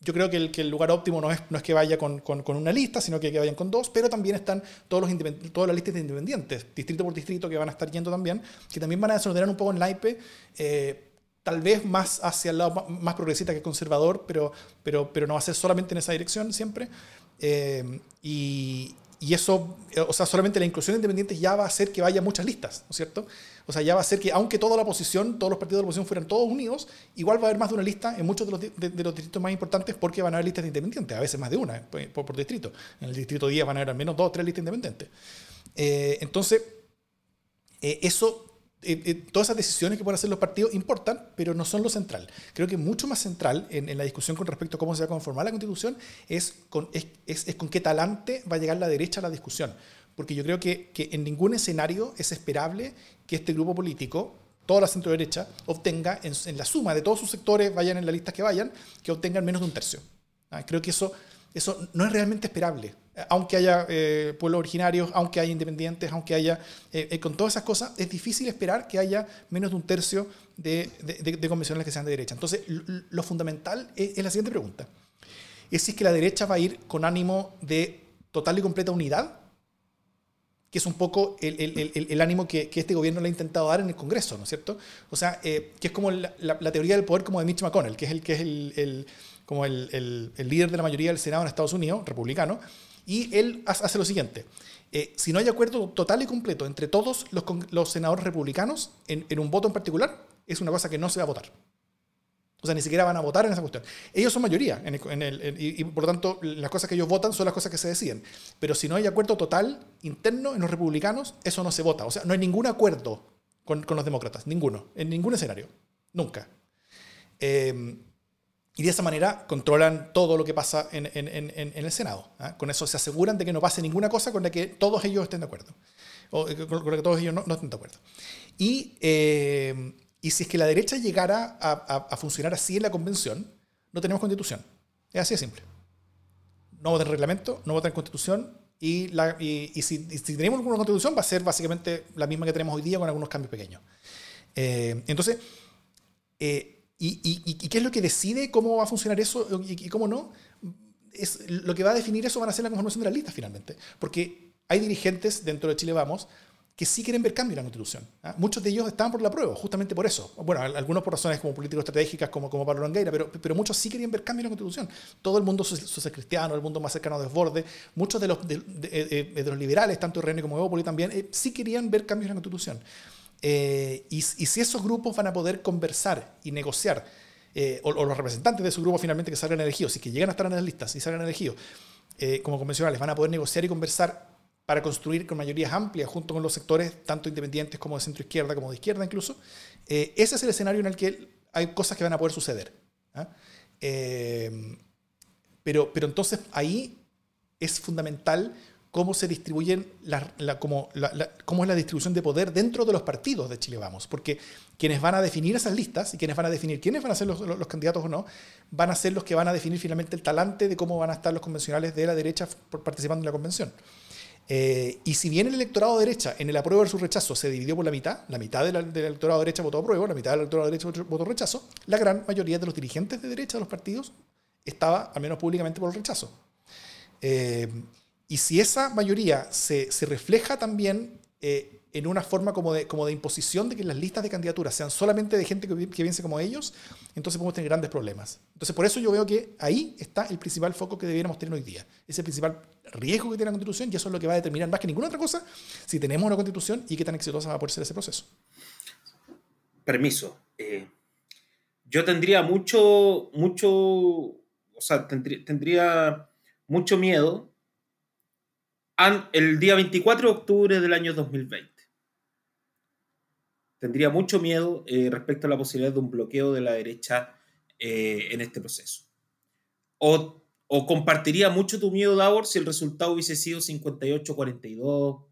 Yo creo que el, que el, lugar óptimo no es, no es que vaya con, con, con, una lista, sino que, que vayan con dos, pero también están todos los todas las listas de independientes, distrito por distrito, que van a estar yendo también, que también van a desordenar un poco en la eh, tal vez más hacia el lado más progresista que conservador, pero, pero, pero no va a ser solamente en esa dirección siempre. Eh, y, y eso, eh, o sea, solamente la inclusión de independientes ya va a hacer que vaya muchas listas, ¿no es cierto? O sea, ya va a hacer que, aunque toda la oposición, todos los partidos de la oposición fueran todos unidos, igual va a haber más de una lista en muchos de los, de, los distritos más importantes porque van a haber listas de independientes, a veces más de una eh, por, por distrito. En el distrito 10 van a haber al menos dos o tres listas independientes. Eh, entonces, eso eh, eh, todas esas decisiones que pueden hacer los partidos importan, pero no son lo central. Creo que mucho más central en, la discusión con respecto a cómo se va a conformar la constitución es con, qué talante va a llegar la derecha a la discusión. Porque yo creo que, en ningún escenario es esperable que este grupo político, toda la centro derecha, obtenga en, en, la suma de todos sus sectores, vayan en la lista que vayan, que obtengan menos de un tercio. Ah, creo que eso, eso no es realmente esperable aunque haya eh, pueblos originarios, aunque haya independientes, aunque haya, eh, eh, con todas esas cosas, es difícil esperar que haya menos de un tercio de, de, convencionales que sean de derecha. Entonces, lo, fundamental es, la siguiente pregunta. Es si es que la derecha va a ir con ánimo de total y completa unidad, que es un poco el, el, el, ánimo que, que, este gobierno le ha intentado dar en el Congreso, ¿no es cierto? O sea, que es como la, la, teoría del poder como de Mitch McConnell, que es el, que es el, como el, líder de la mayoría del Senado en Estados Unidos, republicano, Y él hace lo siguiente. Eh, si no hay acuerdo total y completo entre todos los, los senadores republicanos en, un voto en particular, es una cosa que no se va a votar. O sea, ni siquiera van a votar en esa cuestión. Ellos son mayoría, y, por lo tanto las cosas que ellos votan son las cosas que se deciden. Pero si no hay acuerdo total interno en los republicanos, eso no se vota. O sea, no hay ningún acuerdo con, con los demócratas, ninguno, en ningún escenario, nunca. Eh, y de esa manera controlan todo lo que pasa en, el Senado. ¿ah? Con eso se aseguran de que no pase ninguna cosa con la que todos ellos estén de acuerdo. O eh, con la que todos ellos no, estén de acuerdo. Y, eh, y, si es que la derecha llegara a, funcionar así en la convención, no tenemos constitución. Es así de simple. No votan reglamento, no votan constitución. Y, la, y, y si, tenemos una constitución va a ser básicamente la misma que tenemos hoy día con algunos cambios pequeños. Eh, entonces, ¿Y, y, y, qué es lo que decide cómo va a funcionar eso y, cómo no? Es, lo que va a definir eso van a ser la conformación de las listas finalmente. Porque hay dirigentes dentro de Chile Vamos que sí quieren ver cambio en la Constitución. ¿ah? Muchos de ellos estaban por la prueba, justamente por eso. Bueno, algunos por razones como político-estratégicas, como, como Pablo Longueira, pero, pero muchos sí querían ver cambio en la Constitución. Todo el mundo social cristiano, el mundo más cercano a desborde, muchos de los, de, de, de, los liberales, tanto René como Evópoli también, eh, sí querían ver cambios en la Constitución. Eh, y, y, si esos grupos van a poder conversar y negociar, eh, o, o, los representantes de su grupo finalmente que salgan elegidos, si que llegan a estar en las listas y salgan elegidos eh, como convencionales, van a poder negociar y conversar para construir con mayorías amplias junto con los sectores, tanto independientes como de centro izquierda, como de izquierda incluso, eh, ese es el escenario en el que hay cosas que van a poder suceder. ¿ah? pero, pero entonces ahí es fundamental cómo se distribuyen, la, la, como la, cómo es la distribución de poder dentro de los partidos de Chile Vamos. Porque quienes van a definir esas listas y quienes van a definir quiénes van a ser los, los, los, candidatos o no, van a ser los que van a definir finalmente el talante de cómo van a estar los convencionales de la derecha participando en la convención. Eh, y si bien el electorado de derecha en el apruebo versus rechazo se dividió por la mitad, la mitad del, del electorado de derecha votó apruebo, la mitad del electorado de derecha votó rechazo, la gran mayoría de los dirigentes de derecha de los partidos estaba, al menos públicamente, por el rechazo. Eh, y si esa mayoría se, se refleja también eh, en una forma como de, como de imposición de que las listas de candidaturas sean solamente de gente que, que piense como ellos, entonces podemos tener grandes problemas. Entonces, por eso yo veo que ahí está el principal foco que debiéramos tener hoy día. Es el principal riesgo que tiene la Constitución y eso es lo que va a determinar más que ninguna otra cosa si tenemos una Constitución y qué tan exitosa va a poder ser ese proceso. Permiso. Eh, yo tendría mucho, mucho, o sea, tendría, tendría mucho miedo el día 24 de octubre del año 2020. Tendría mucho miedo eh, respecto a la posibilidad de un bloqueo de la derecha eh, en este proceso. O, o, compartiría mucho tu miedo, Davor, si el resultado hubiese sido 58-42,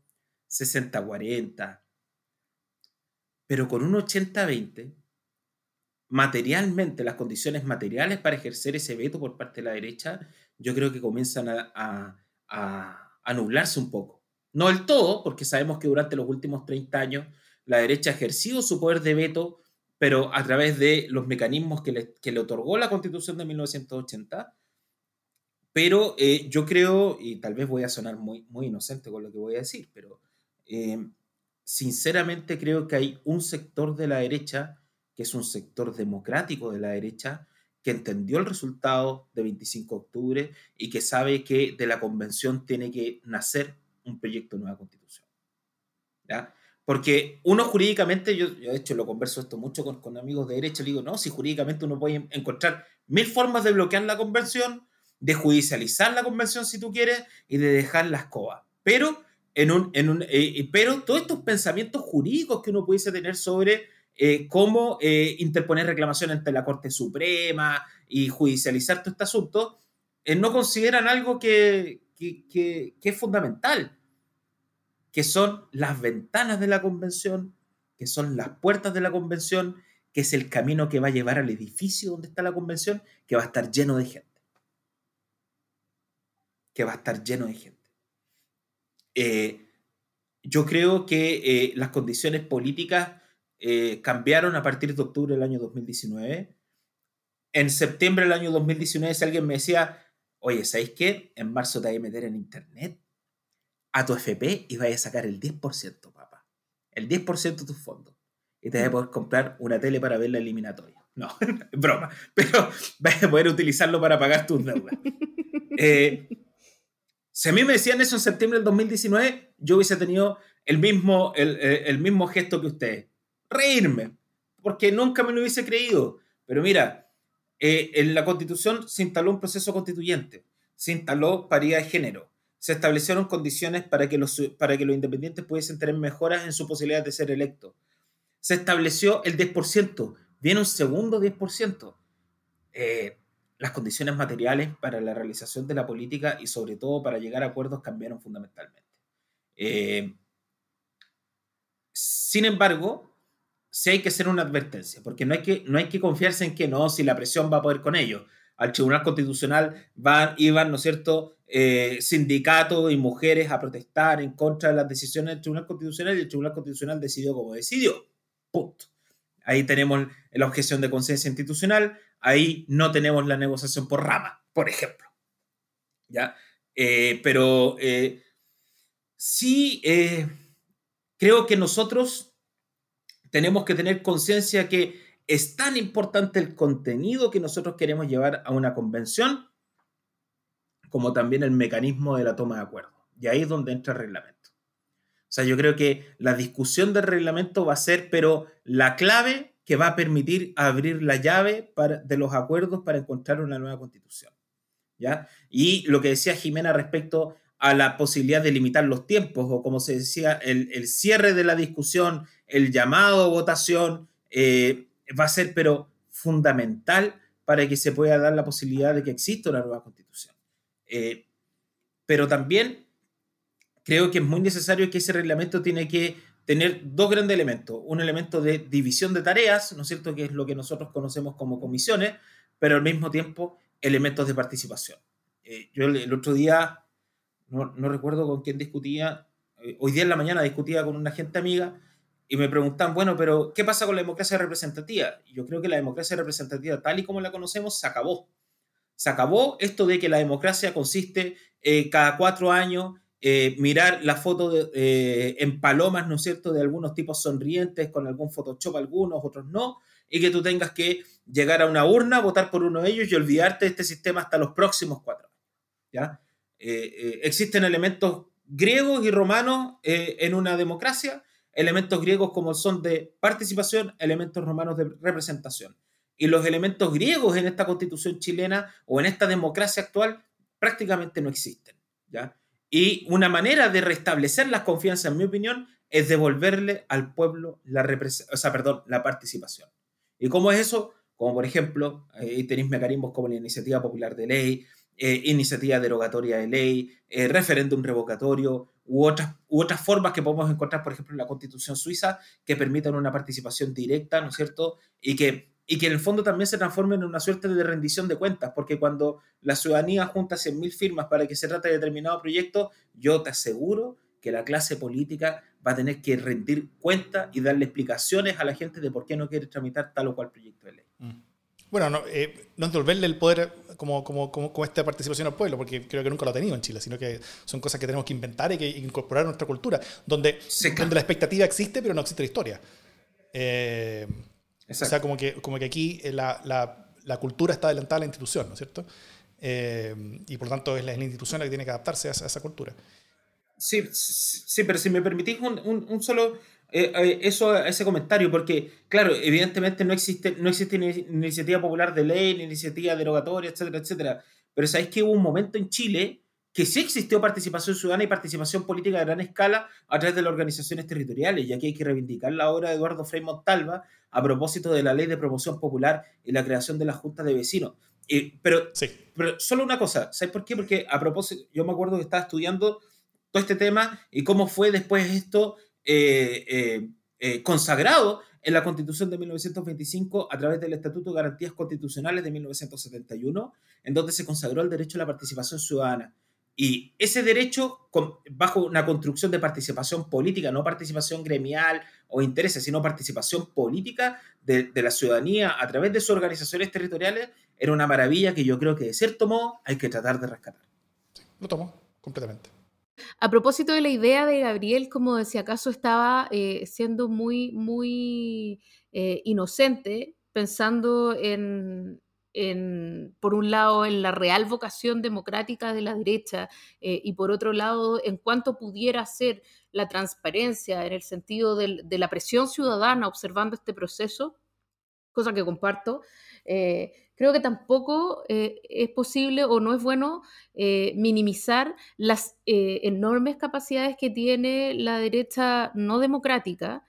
60-40. Pero con un 80-20, materialmente, las condiciones materiales para ejercer ese veto por parte de la derecha, yo creo que comienzan a, anublarse un poco. No del todo, porque sabemos que durante los últimos 30 años la derecha ha ejercido su poder de veto, pero a través de los mecanismos que le, que le otorgó la constitución de 1980. Pero eh, yo creo, y tal vez voy a sonar muy, muy inocente con lo que voy a decir, pero eh, sinceramente creo que hay un sector de la derecha, que es un sector democrático de la derecha, que entendió el resultado de 25 de octubre y que sabe que de la convención tiene que nacer un proyecto de nueva constitución. ¿ya? Porque uno jurídicamente, yo, yo, de hecho lo converso esto mucho con, amigos de derecha, le digo, no, si jurídicamente uno puede encontrar mil formas de bloquear la convención, de judicializar la convención si tú quieres y de dejar la escoba. Pero, en un, en un, eh, pero todos estos pensamientos jurídicos que uno pudiese tener sobre eh, cómo eh, interponer reclamación ante la Corte Suprema y judicializar todo este asunto, eh, no consideran algo que, que, que, que, es fundamental, que son las ventanas de la convención, que son las puertas de la convención, que es el camino que va a llevar al edificio donde está la convención, que va a estar lleno de gente. Que va a estar lleno de gente. yo creo que las condiciones políticas eh, cambiaron a partir de octubre del año 2019. En septiembre del año 2019, si alguien me decía, oye, ¿sabéis qué? En marzo te vas a meter en internet a tu FP y vas a sacar el 10%, papá. El 10% de tus fondos. Y te vas a poder comprar una tele para ver la eliminatoria. No, broma. Pero vas a poder utilizarlo para pagar tus deudas. Eh, Si a mí me decían eso en septiembre del 2019, yo hubiese tenido el mismo, el, mismo gesto que ustedes. Reírme, porque nunca me lo hubiese creído. Pero mira, eh, en la constitución se instaló un proceso constituyente, se instaló paridad de género, se establecieron condiciones para que los, para que los independientes pudiesen tener mejoras en su posibilidad de ser electos. Se estableció el 10%, viene un segundo 10%. Eh, las condiciones materiales para la realización de la política y sobre todo para llegar a acuerdos cambiaron fundamentalmente. Eh, sin embargo, sí hay que hacer una advertencia, porque no hay, que, no hay que confiarse en que no, si la presión va a poder con ello. Al Tribunal Constitucional van, iban, ¿no es cierto?, eh, sindicatos y mujeres a protestar en contra de las decisiones del Tribunal Constitucional y el Tribunal Constitucional decidió como decidió. Punto. Ahí tenemos la objeción de conciencia institucional, ahí no tenemos la negociación por rama, por ejemplo. ¿Ya? Eh, pero eh, sí creo que nosotros tenemos que tener conciencia que es tan importante el contenido que nosotros queremos llevar a una convención como también el mecanismo de la toma de acuerdo. Y ahí es donde entra el reglamento. O sea, yo creo que la discusión del reglamento va a ser, pero la clave que va a permitir abrir la llave de los acuerdos para encontrar una nueva constitución. ¿ya? Y lo que decía Jimena respecto a la posibilidad de limitar los tiempos, o como se decía, el, cierre de la discusión, el llamado a votación, eh, va a ser pero fundamental para que se pueda dar la posibilidad de que exista una nueva constitución. Eh, pero también creo que es muy necesario que ese reglamento tiene que tener dos grandes elementos. Un elemento de división de tareas, ¿no es cierto?, que es lo que nosotros conocemos como comisiones, pero al mismo tiempo elementos de participación. Eh, yo el, otro día, no, recuerdo con quién discutía, eh, hoy día en la mañana discutía con una gente amiga y me preguntan, bueno, pero ¿qué pasa con la democracia representativa? Yo creo que la democracia representativa tal y como la conocemos se acabó. Se acabó esto de que la democracia consiste cada cuatro años eh, mirar la foto eh, en palomas, ¿no es cierto?, de algunos tipos sonrientes, con algún Photoshop algunos, otros no, y que tú tengas que llegar a una urna, votar por uno de ellos y olvidarte de este sistema hasta los próximos cuatro años. ¿ya? Eh, existen elementos griegos y romanos en una democracia, elementos griegos como son de participación, elementos romanos de representación. Y los elementos griegos en esta constitución chilena o en esta democracia actual prácticamente no existen. ¿ya? Y una manera de restablecer la confianza, en mi opinión, es devolverle al pueblo la, o sea, perdón, la participación. ¿Y cómo es eso? Como por ejemplo, ahí tenéis mecanismos como la iniciativa popular de ley, eh, iniciativa derogatoria de ley, eh, referéndum revocatorio u otras, u otras formas que podemos encontrar, por ejemplo, en la constitución suiza, que permitan una participación directa, ¿no es cierto? Y que y que en el fondo también se transforme en una suerte de rendición de cuentas, porque cuando la ciudadanía junta 100.000 firmas para que se trate de determinado proyecto, yo te aseguro que la clase política va a tener que rendir cuentas y darle explicaciones a la gente de por qué no quiere tramitar tal o cual proyecto de ley. Mm. Bueno, no, eh, no devolverle el poder como, como, como, esta participación al pueblo, porque creo que nunca lo ha tenido en Chile, sino que son cosas que tenemos que inventar y que incorporar a nuestra cultura, donde, donde la expectativa existe, pero no existe la historia. Eh, o sea, como que, como que aquí eh, la, la, la, cultura está adelantada a la institución, ¿no es cierto? Eh, y por lo tanto es la, institución la que tiene que adaptarse a esa, cultura. Sí, sí, pero si me permitís un, un, solo eh, eso, ese comentario, porque, claro, evidentemente no existe, no existe ni iniciativa popular de ley, ni iniciativa derogatoria, etcétera, etcétera. Pero sabéis que hubo un momento en Chile que sí existió participación ciudadana y participación política a gran escala a través de las organizaciones territoriales, y aquí hay que reivindicar la obra de Eduardo Frei Montalva a propósito de la ley de promoción popular y la creación de la Junta de Vecinos. pero, sí. pero solo una cosa, ¿sabes por qué? Porque a propósito, yo me acuerdo que estaba estudiando todo este tema y cómo fue después esto eh, eh, eh, consagrado en la Constitución de 1925 a través del Estatuto de Garantías Constitucionales de 1971, en donde se consagró el derecho a la participación ciudadana. Y ese derecho, bajo una construcción de participación política, no participación gremial o intereses, sino participación política de, la ciudadanía a través de sus organizaciones territoriales, era una maravilla que yo creo que de cierto modo hay que tratar de rescatar. Lo tomo completamente. A propósito de la idea de Gabriel, como de si acaso estaba eh, siendo muy, muy eh, inocente, pensando en, en, por un lado, en la real vocación democrática de la derecha eh, y por otro lado, en cuanto pudiera ser la transparencia en el sentido de la presión ciudadana observando este proceso, cosa que comparto, creo que tampoco eh, es posible o no es bueno minimizar las enormes capacidades que tiene la derecha no democrática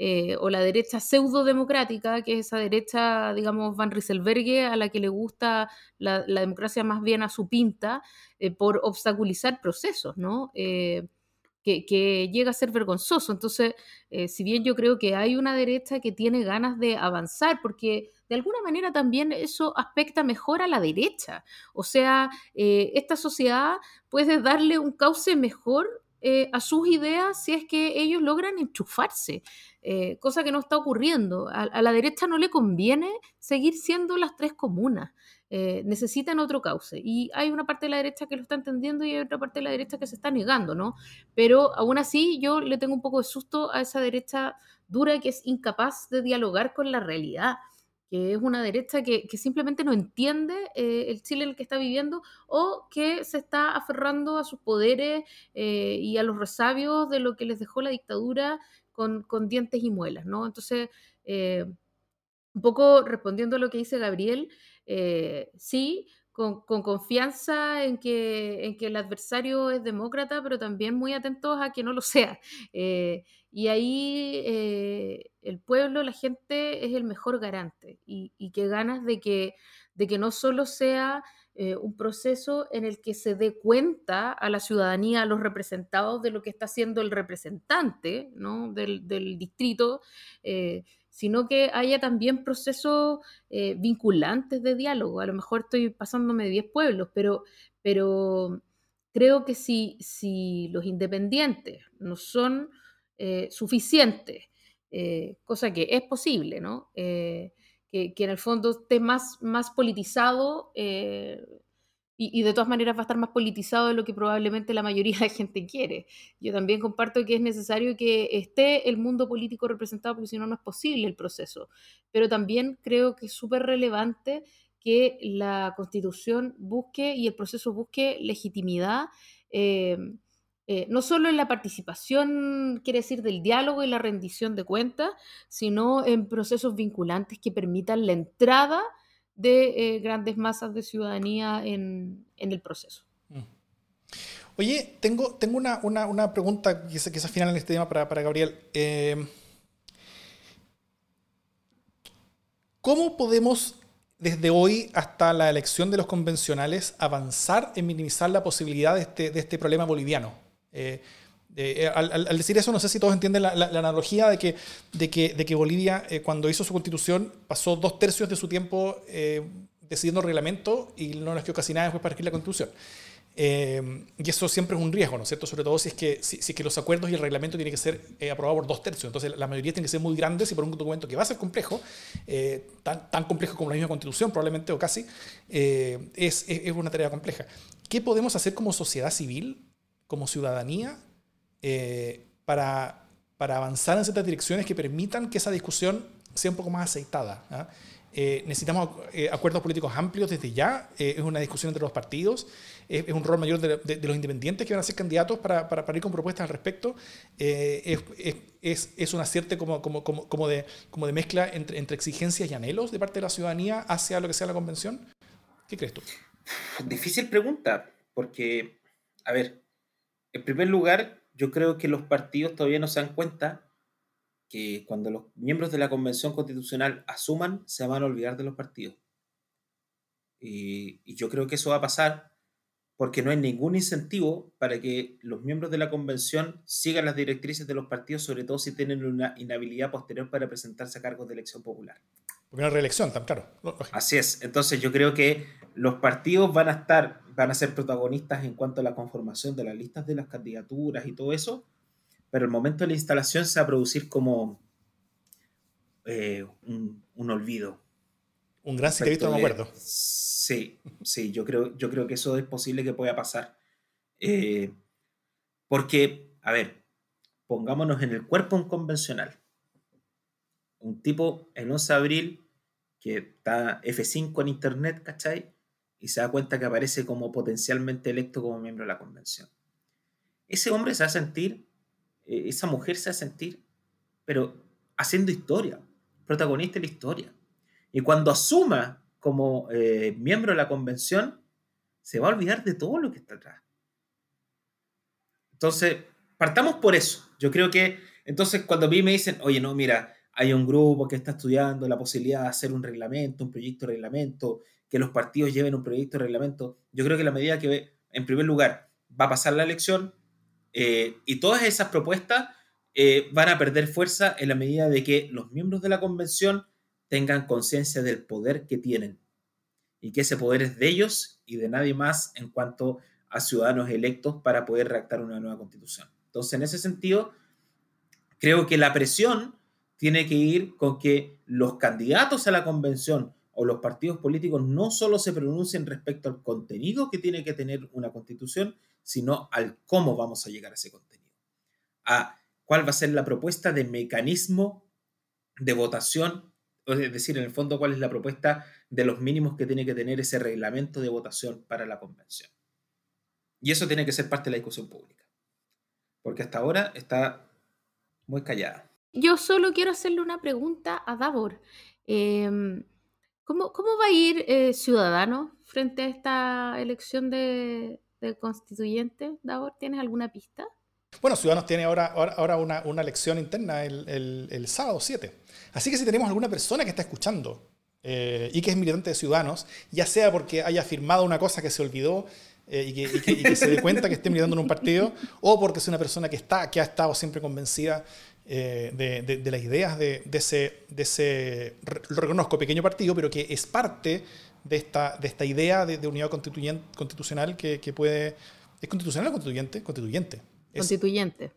eh, o la derecha pseudo-democrática, que es esa derecha, digamos, Van Rieselberghe, a la que le gusta la, democracia más bien a su pinta, eh, por obstaculizar procesos, ¿no? Eh, que, llega a ser vergonzoso. Entonces, si bien yo creo que hay una derecha que tiene ganas de avanzar, porque de alguna manera también eso aspecta mejor a la derecha. O sea, esta sociedad puede darle un cauce mejor a sus ideas si es que ellos logran enchufarse. Eh, cosa que no está ocurriendo. A, la derecha no le conviene seguir siendo las tres comunas. Eh, necesitan otro cauce. Y hay una parte de la derecha que lo está entendiendo y hay otra parte de la derecha que se está negando, ¿no? Pero aún así yo le tengo un poco de susto a esa derecha dura que es incapaz de dialogar con la realidad que es una derecha que, simplemente no entiende eh, el Chile en el que está viviendo o que se está aferrando a sus poderes y a los resabios de lo que les dejó la dictadura con, dientes y muelas, ¿no? Entonces, eh, un poco respondiendo a lo que dice Gabriel, eh, sí, con, confianza en que, el adversario es demócrata, pero también muy atentos a que no lo sea. Eh, y ahí el pueblo, la gente es el mejor garante y, y que ganas de que, no solo sea eh, un proceso en el que se dé cuenta a la ciudadanía, a los representados de lo que está haciendo el representante del, distrito, eh, sino que haya también procesos eh, vinculantes de diálogo. A lo mejor estoy pasándome de 10 pueblos, pero, pero creo que si, si los independientes no son suficientes, cosa que es posible, ¿no? que, en el fondo esté más, más politizado y, de todas maneras va a estar más politizado de lo que probablemente la mayoría de la gente quiere. Yo también comparto que es necesario que esté el mundo político representado porque si no, no es posible el proceso. Pero también creo que es súper relevante que la constitución busque y el proceso busque legitimidad. Eh, eh, no solo en la participación, quiere decir, del diálogo y la rendición de cuentas, sino en procesos vinculantes que permitan la entrada de eh, grandes masas de ciudadanía en, el proceso. Mm. Oye, tengo, tengo una, pregunta que es, que final en este tema para, Gabriel. Eh, ¿Cómo podemos desde hoy hasta la elección de los convencionales avanzar en minimizar la posibilidad de este, de este problema boliviano? Eh, eh, al, decir eso, no sé si todos entienden la, analogía de que, de que, de que Bolivia, eh, cuando hizo su constitución, pasó dos tercios de su tiempo decidiendo reglamento y no les quedó casi nada después para escribir la constitución. y eso siempre es un riesgo, ¿no es cierto? Sobre todo si es que, si, es que los acuerdos y el reglamento tienen que ser aprobados por dos tercios. Entonces, la mayoría tiene que ser muy grandes y por un documento que va a ser complejo, tan, tan complejo como la misma constitución, probablemente o casi, es, es una tarea compleja. ¿Qué podemos hacer como sociedad civil como ciudadanía eh, para, para, avanzar en ciertas direcciones que permitan que esa discusión sea un poco más aceitada. ¿ah? Eh, necesitamos eh, acuerdos políticos amplios desde ya, es una discusión entre los partidos, es, un rol mayor de, los independientes que van a ser candidatos para, para, ir con propuestas al respecto, es, es, es, un acierto como, como, como, como, de, como de mezcla entre, entre exigencias y anhelos de parte de la ciudadanía hacia lo que sea la convención. ¿Qué crees tú? Difícil pregunta, porque, a ver, en primer lugar, yo creo que los partidos todavía no se dan cuenta que cuando los miembros de la Convención Constitucional asuman, se van a olvidar de los partidos. Y, yo creo que eso va a pasar porque no hay ningún incentivo para que los miembros de la convención sigan las directrices de los partidos, sobre todo si tienen una inhabilidad posterior para presentarse a cargos de elección popular. Porque una reelección, tan claro. Así es. Entonces yo creo que los partidos van a estar, van a ser protagonistas en cuanto a la conformación de las listas de las candidaturas y todo eso, pero el momento de la instalación se va a producir como eh, un, olvido. Un gran visto no me acuerdo. Sí, sí, yo creo, yo creo que eso es posible que pueda pasar. Eh, porque, a ver, pongámonos en el cuerpo un convencional un tipo el 11 de abril que está F5 en internet, ¿cachai? Y se da cuenta que aparece como potencialmente electo como miembro de la convención. Ese hombre se va a sentir, eh, esa mujer se va a sentir, pero haciendo historia, protagonista de la historia. Y cuando asuma como eh, miembro de la convención, se va a olvidar de todo lo que está atrás. Entonces, partamos por eso. Yo creo que, entonces, cuando a mí me dicen, oye, no, mira, hay un grupo que está estudiando la posibilidad de hacer un reglamento, un proyecto de reglamento, que los partidos lleven un proyecto de reglamento, yo creo que la medida que, en primer lugar, va a pasar la elección eh, y todas esas propuestas eh, van a perder fuerza en la medida de que los miembros de la convención tengan conciencia del poder que tienen y que ese poder es de ellos y de nadie más en cuanto a ciudadanos electos para poder redactar una nueva constitución. Entonces, en ese sentido, creo que la presión tiene que ir con que los candidatos a la convención o los partidos políticos no solo se pronuncien respecto al contenido que tiene que tener una constitución, sino al cómo vamos a llegar a ese contenido. A cuál va a ser la propuesta de mecanismo de votación, es decir, en el fondo, cuál es la propuesta de los mínimos que tiene que tener ese reglamento de votación para la convención. Y eso tiene que ser parte de la discusión pública, porque hasta ahora está muy callada. Yo solo quiero hacerle una pregunta a Davor. Em, ¿cómo, va a ir eh, Ciudadanos frente a esta elección de, constituyente? Davor, ¿tienes alguna pista? Bueno, Ciudadanos tiene ahora, ahora, una, elección interna el, sábado 7. Así que si tenemos alguna persona que está escuchando eh, y que es militante de Ciudadanos, ya sea porque haya firmado una cosa que se olvidó eh, y, que, se dé cuenta que esté militando en un partido, o porque es una persona que, está, que ha estado siempre convencida eh, de, las ideas de, ese, de ese, lo reconozco, pequeño partido, pero que es parte de esta, de esta idea de, unidad constitucional que, puede... ¿Es constitucional o constituyente? Constituyente. constituyente.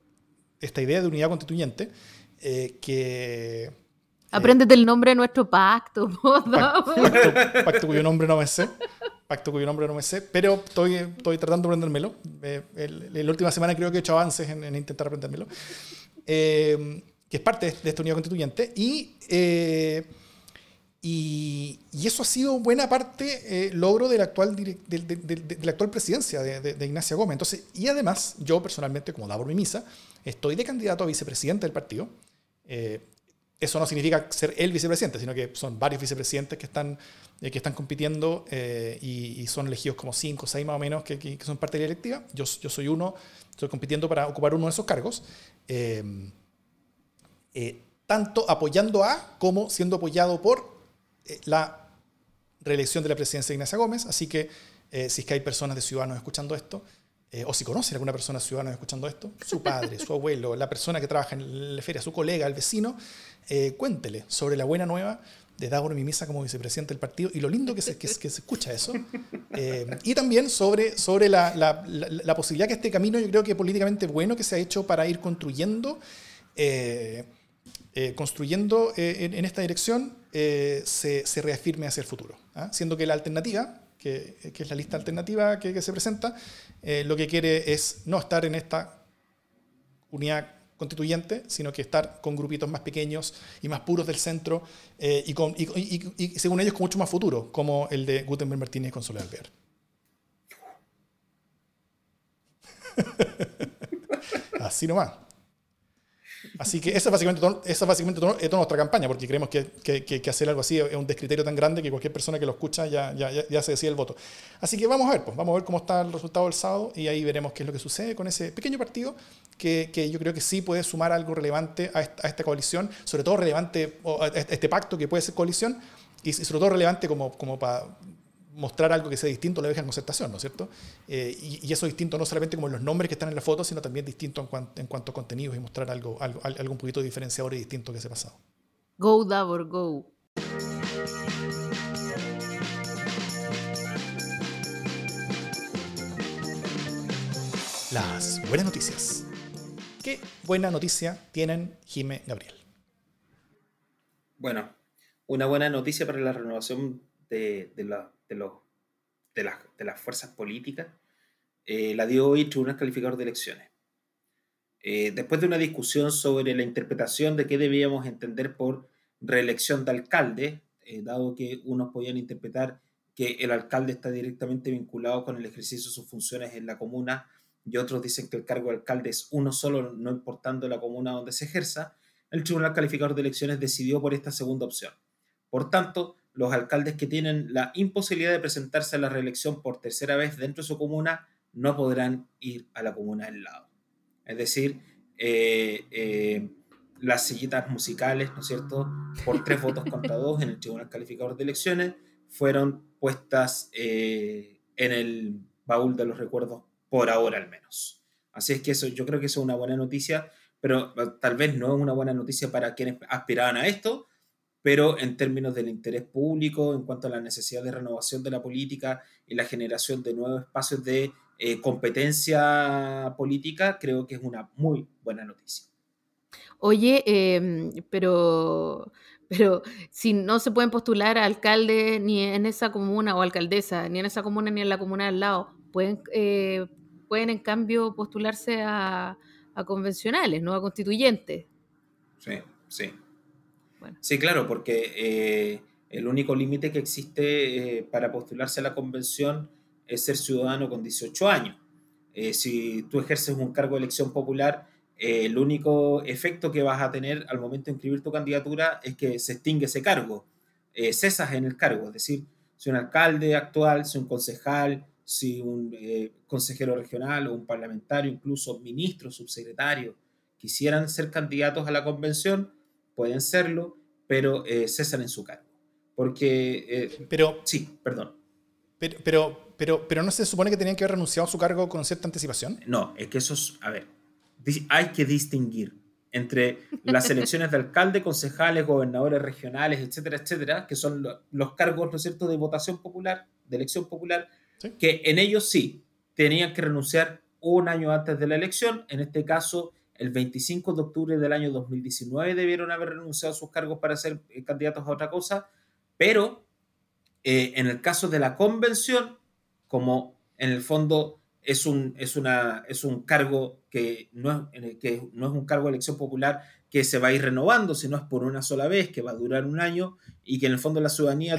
Esta idea de unidad constituyente eh, que... Aprende del nombre de nuestro pacto. Pacto, pacto, cuyo nombre no me sé pacto cuyo nombre no me sé, pero estoy, estoy tratando de aprendérmelo. Eh, la última semana creo que he hecho avances en, intentar aprendérmelo, eh, que es parte de, esta unidad constituyente. Y, eh, y, y, eso ha sido buena parte logro de la actual, de, de, la actual presidencia de, Ignacia Gómez. Entonces, y además, yo personalmente, como da por mi misa, estoy de candidato a vicepresidente del partido eso no significa ser el vicepresidente, sino que son varios vicepresidentes que están, eh, que están compitiendo eh, y, son elegidos como cinco o seis más o menos que, que, son parte de la electiva. Yo, yo, soy uno, estoy compitiendo para ocupar uno de esos cargos, eh, tanto apoyando a como siendo apoyado por la reelección de la presidencia de Ignacia Gómez. Así que si es que hay personas de Ciudadanos escuchando esto, o si conocen alguna persona ciudadana escuchando esto, su padre, su abuelo, la persona que trabaja en la feria, su colega, el vecino, eh, cuéntele sobre la buena nueva de Davor Mimisa como vicepresidente del partido y lo lindo que se, que, se escucha eso. Eh, y también sobre, sobre la, la, posibilidad que este camino, yo creo que políticamente bueno que se ha hecho para ir construyendo, eh, construyendo en, esta dirección, se, se, reafirme hacia el futuro. ¿ah? Siendo que la alternativa, que, que, es la lista alternativa que se presenta, lo que quiere es no estar en esta unidad constituyente, sino que estar con grupitos más pequeños y más puros del centro eh, y, con, y, según ellos con mucho más futuro, como el de Gutenberg Martínez con Soledad Alvear. Así nomás. Así que esa es básicamente, básicamente toda, nuestra campaña, porque creemos que, hacer algo así es un descriterio tan grande que cualquier persona que lo escucha ya, se decide el voto. Así que vamos a ver, pues, vamos a ver cómo está el resultado del sábado y ahí veremos qué es lo que sucede con ese pequeño partido que, yo creo que sí puede sumar algo relevante a esta, coalición, sobre todo relevante a este pacto que puede ser coalición y sobre todo relevante como para mostrar algo que sea distinto a la vieja concertación, ¿no es cierto? Eh, y, eso distinto no solamente como los nombres que están en la foto, sino también distinto en, en cuanto a contenidos y mostrar algo, algo, algo un poquito diferenciador y distinto que ese pasado. Go, Davor, go. Las buenas noticias. ¿Qué buena noticia tienen Jime Gabriel? Bueno, una buena noticia para la renovación de, de, la, de, las fuerzas políticas, eh, la dio hoy el Tribunal Calificador de Elecciones. Eh, después de una discusión sobre la interpretación de qué debíamos entender por reelección de alcalde, eh, dado que unos podían interpretar que el alcalde está directamente vinculado con el ejercicio de sus funciones en la comuna y otros dicen que el cargo de alcalde es uno solo, no importando la comuna donde se ejerza, el Tribunal Calificador de Elecciones decidió por esta segunda opción. Por tanto, los alcaldes que tienen la imposibilidad de presentarse a la reelección por tercera vez dentro de su comuna no podrán ir a la comuna del lado. Es decir, eh, eh, las sillitas musicales, ¿no es cierto?, por tres votos contra dos en el Tribunal Calificador de Elecciones, fueron puestas eh, en el baúl de los recuerdos por ahora al menos. Así es que eso, yo creo que eso es una buena noticia, pero tal vez no es una buena noticia para quienes aspiraban a esto, pero en términos del interés público, en cuanto a la necesidad de renovación de la política y la generación de nuevos espacios de competencia política, creo que es una muy buena noticia. Oye, em, pero, pero si no se pueden postular a alcalde ni en esa comuna o alcaldesa, ni en esa comuna ni en la comuna al lado, pueden, eh, pueden en cambio postularse a, convencionales, no a constituyentes. Sí, sí. Sí, claro, porque eh, el único límite que existe eh, para postularse a la convención es ser ciudadano con 18 años. si tú ejerces un cargo de elección popular, eh, el único efecto que vas a tener al momento de inscribir tu candidatura es que se extingue ese cargo, eh, cesas en el cargo, es decir, si un alcalde actual, si un concejal, si un eh, consejero regional o un parlamentario, incluso ministro, subsecretario, quisieran ser candidatos a la convención, pueden serlo, pero cesan en su cargo. Porque... pero, sí, perdón. Pero, pero, pero, pero no se supone que tenían que haber renunciado a su cargo con cierta anticipación. No, es que eso es, a ver, hay que distinguir entre las elecciones de alcalde, concejales, gobernadores regionales, etcétera, etcétera, que son los cargos, ¿no es cierto?, de votación popular, de elección popular, que en ellos sí tenían que renunciar un año antes de la elección. En este caso, el 25 de octubre del año 2019 debieron haber renunciado a sus cargos para ser eh, candidatos a otra cosa, pero eh, en el caso de la convención, como en el fondo es un, es una, es un cargo que no es, que no es un cargo de elección popular que se va a ir renovando, sino es por una sola vez, que va a durar un año y que en el fondo la ciudadanía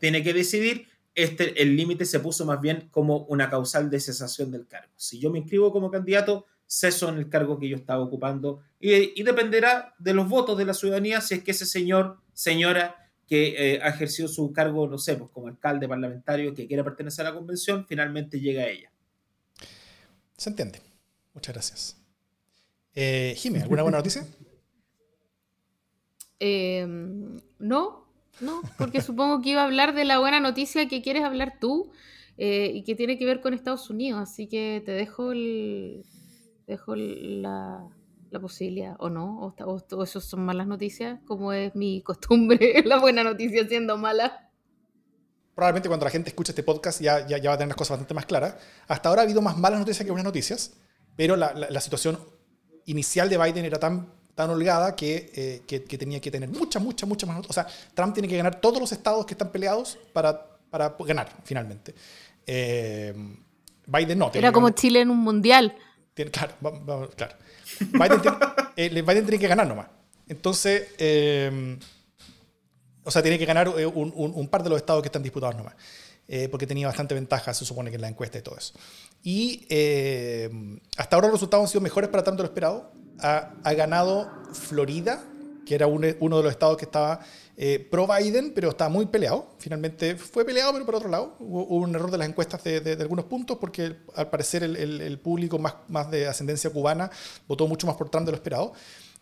tiene que decidir. Este, el límite se puso más bien como una causal de cesación del cargo. Si yo me inscribo como candidato, ceso en el cargo que yo estaba ocupando y, dependerá de los votos de la ciudadanía si es que ese señor, señora que eh, ha ejercido su cargo, no sé, pues como alcalde parlamentario que quiera pertenecer a la convención, finalmente llega a ella. Se entiende. Muchas gracias. Eh, ¿alguna buena noticia? Em, no, no, porque supongo que iba a hablar de la buena noticia que quieres hablar tú eh, y que tiene que ver con Estados Unidos, así que te dejo, el, dejo la, posibilidad, o no, o, o, eso son malas noticias, como es mi costumbre, la buena noticia siendo mala probablemente cuando la gente escuche este podcast ya, ya, va a tener las cosas bastante más claras. Hasta ahora ha habido más malas noticias que buenas noticias, pero la, la, situación inicial de Biden era tan, tan holgada que, eh, que, tenía que tener muchas, muchas, muchas más noticias. O sea, Trump tiene que ganar todos los estados que están peleados para, para ganar, finalmente. Eh, Biden no. Era como Chile en un mundial. Claro, claro. Biden, tiene, eh, Biden tiene que ganar nomás. Entonces, o sea, tiene que ganar eh, un, par de los estados que están disputados nomás. Eh, porque tenía bastante ventaja, se supone que en la encuesta y todo eso. Y eh, hasta ahora los resultados han sido mejores para tanto lo esperado. Ha, ganado Florida, que era uno de los estados que estaba pro Biden, pero estaba muy peleado. Finalmente fue peleado, pero por otro lado. Hubo, un error de las encuestas de, algunos puntos, porque al parecer el, público más, más de ascendencia cubana votó mucho más por Trump de lo esperado.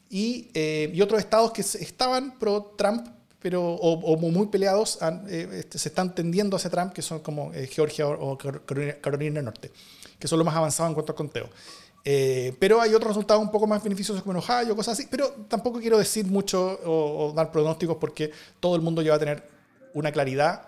Y, y otros estados que estaban pro Trump, pero, o, muy peleados eh, este, se están tendiendo hacia Trump, que son como eh, Georgia o, Carolina, del Norte, que son los más avanzados en cuanto al conteo. Eh, pero hay otros resultados un poco más beneficiosos como en Ohio, cosas así, pero tampoco quiero decir mucho o, dar pronósticos porque todo el mundo ya va a tener una claridad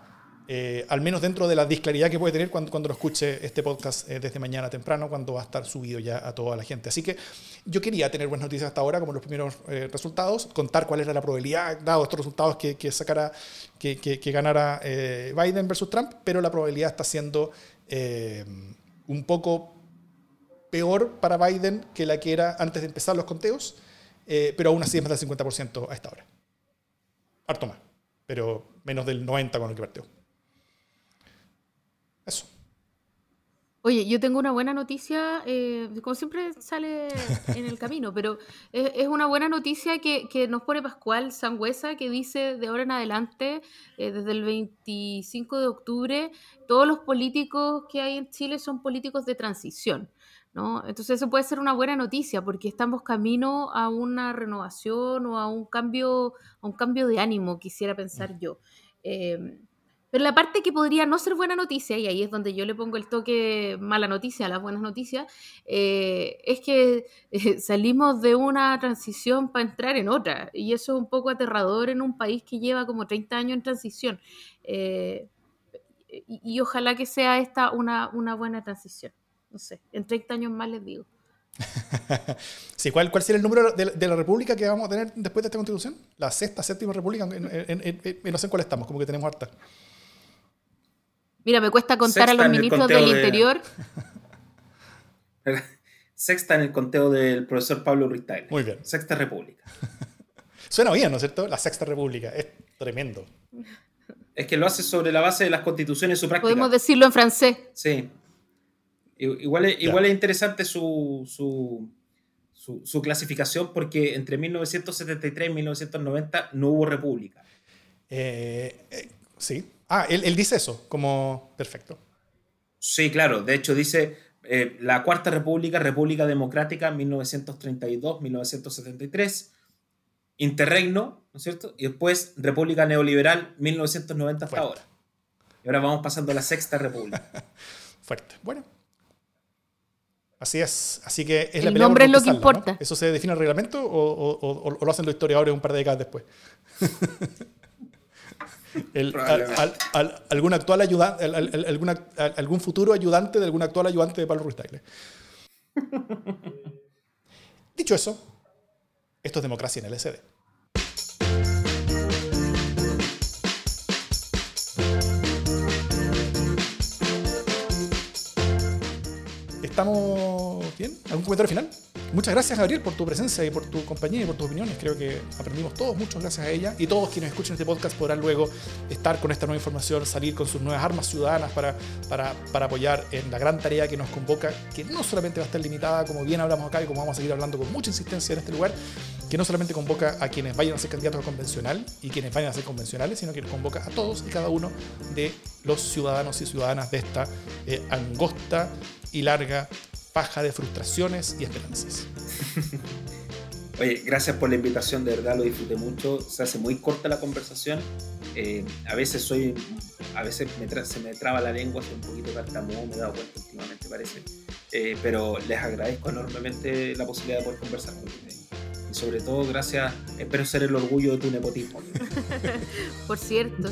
eh, al menos dentro de la disclaridad que puede tener cuando, cuando lo escuche este podcast eh, desde mañana temprano, cuando va a estar subido ya a toda la gente. Así que yo quería tener buenas noticias hasta ahora, como los primeros eh, resultados, contar cuál era la probabilidad, dado estos resultados, que, que sacara, que, que, ganara Biden versus Trump, pero la probabilidad está siendo un poco peor para Biden que la que era antes de empezar los conteos, pero aún así es más del 50% a esta hora. Harto más, pero menos del 90 con el que partió. Eso. Oye, yo tengo una buena noticia, eh, como siempre sale en el camino, pero es, una buena noticia que, nos pone Pascual Sangüesa, que dice de ahora en adelante, eh, desde el 25 de octubre, todos los políticos que hay en Chile son políticos de transición. ¿No? Entonces eso puede ser una buena noticia porque estamos camino a una renovación o a un cambio, a un cambio de ánimo, quisiera pensar yo. Eh, pero la parte que podría no ser buena noticia, y ahí es donde yo le pongo el toque mala noticia a las buenas noticias, eh, es que eh, salimos de una transición para entrar en otra. Y eso es un poco aterrador en un país que lleva como 30 años en transición. Eh, y, ojalá que sea esta una, una buena transición. No sé, en 30 años más les digo. sí, ¿cuál, ¿Cuál sería el número de, la república que vamos a tener después de esta constitución? La sexta, séptima república, no sé en cuál estamos, como que tenemos harta. Mira, me cuesta contar a los ministros del Interior. Sexta en el conteo del profesor Pablo Ruiz Muy bien. Sexta República. Suena bien, ¿no es cierto? La Sexta República. Es tremendo. Es que lo hace sobre la base de las constituciones su práctica. Podemos decirlo en francés. Sí. Igual es, igual es interesante su, su, clasificación porque entre 1973 y 1990 no hubo república. Eh, eh, sí. Ah, él, dice eso, como perfecto. Sí, claro. De hecho, dice eh, la Cuarta República, República Democrática, 1932-1973, Interregno, ¿no es cierto? Y después República Neoliberal, 1990 hasta ahora. Y ahora vamos pasando a la Sexta República. Fuerte. Bueno. Así es. Así que es la pelea nombre es lo que importa. ¿Eso se define en el reglamento o, o, lo hacen los historiadores un par de décadas después? algún, actual ayudante, algún futuro ayudante de algún actual ayudante de Pablo Ruiz Dicho eso, esto es democracia en el SD. ¿Estamos? ¿Algún comentario final? Muchas gracias, Gabriel, por tu presencia y por tu compañía y por tus opiniones. Creo que aprendimos todos mucho gracias a ella. Y todos quienes escuchen este podcast podrán luego estar con esta nueva información, salir con sus nuevas armas ciudadanas para, para, para apoyar en la gran tarea que nos convoca, que no solamente va a estar limitada, como bien hablamos acá y como vamos a seguir hablando con mucha insistencia en este lugar, que no solamente convoca a quienes vayan a ser candidatos a convencional y quienes vayan a ser convencionales, sino que convoca a todos y cada uno de los ciudadanos y ciudadanas de esta eh, angosta y larga paja de frustraciones y esperanzas. Oye, gracias por la invitación, de verdad lo disfruté mucho. Se hace muy corta la conversación. Eh, a veces soy, a veces se me traba la lengua, soy un poquito tartamudo, me he dado cuenta últimamente parece. Eh, pero les agradezco enormemente la posibilidad de poder conversar con ustedes. Y sobre todo, gracias, espero ser el orgullo de tu nepotismo. por cierto.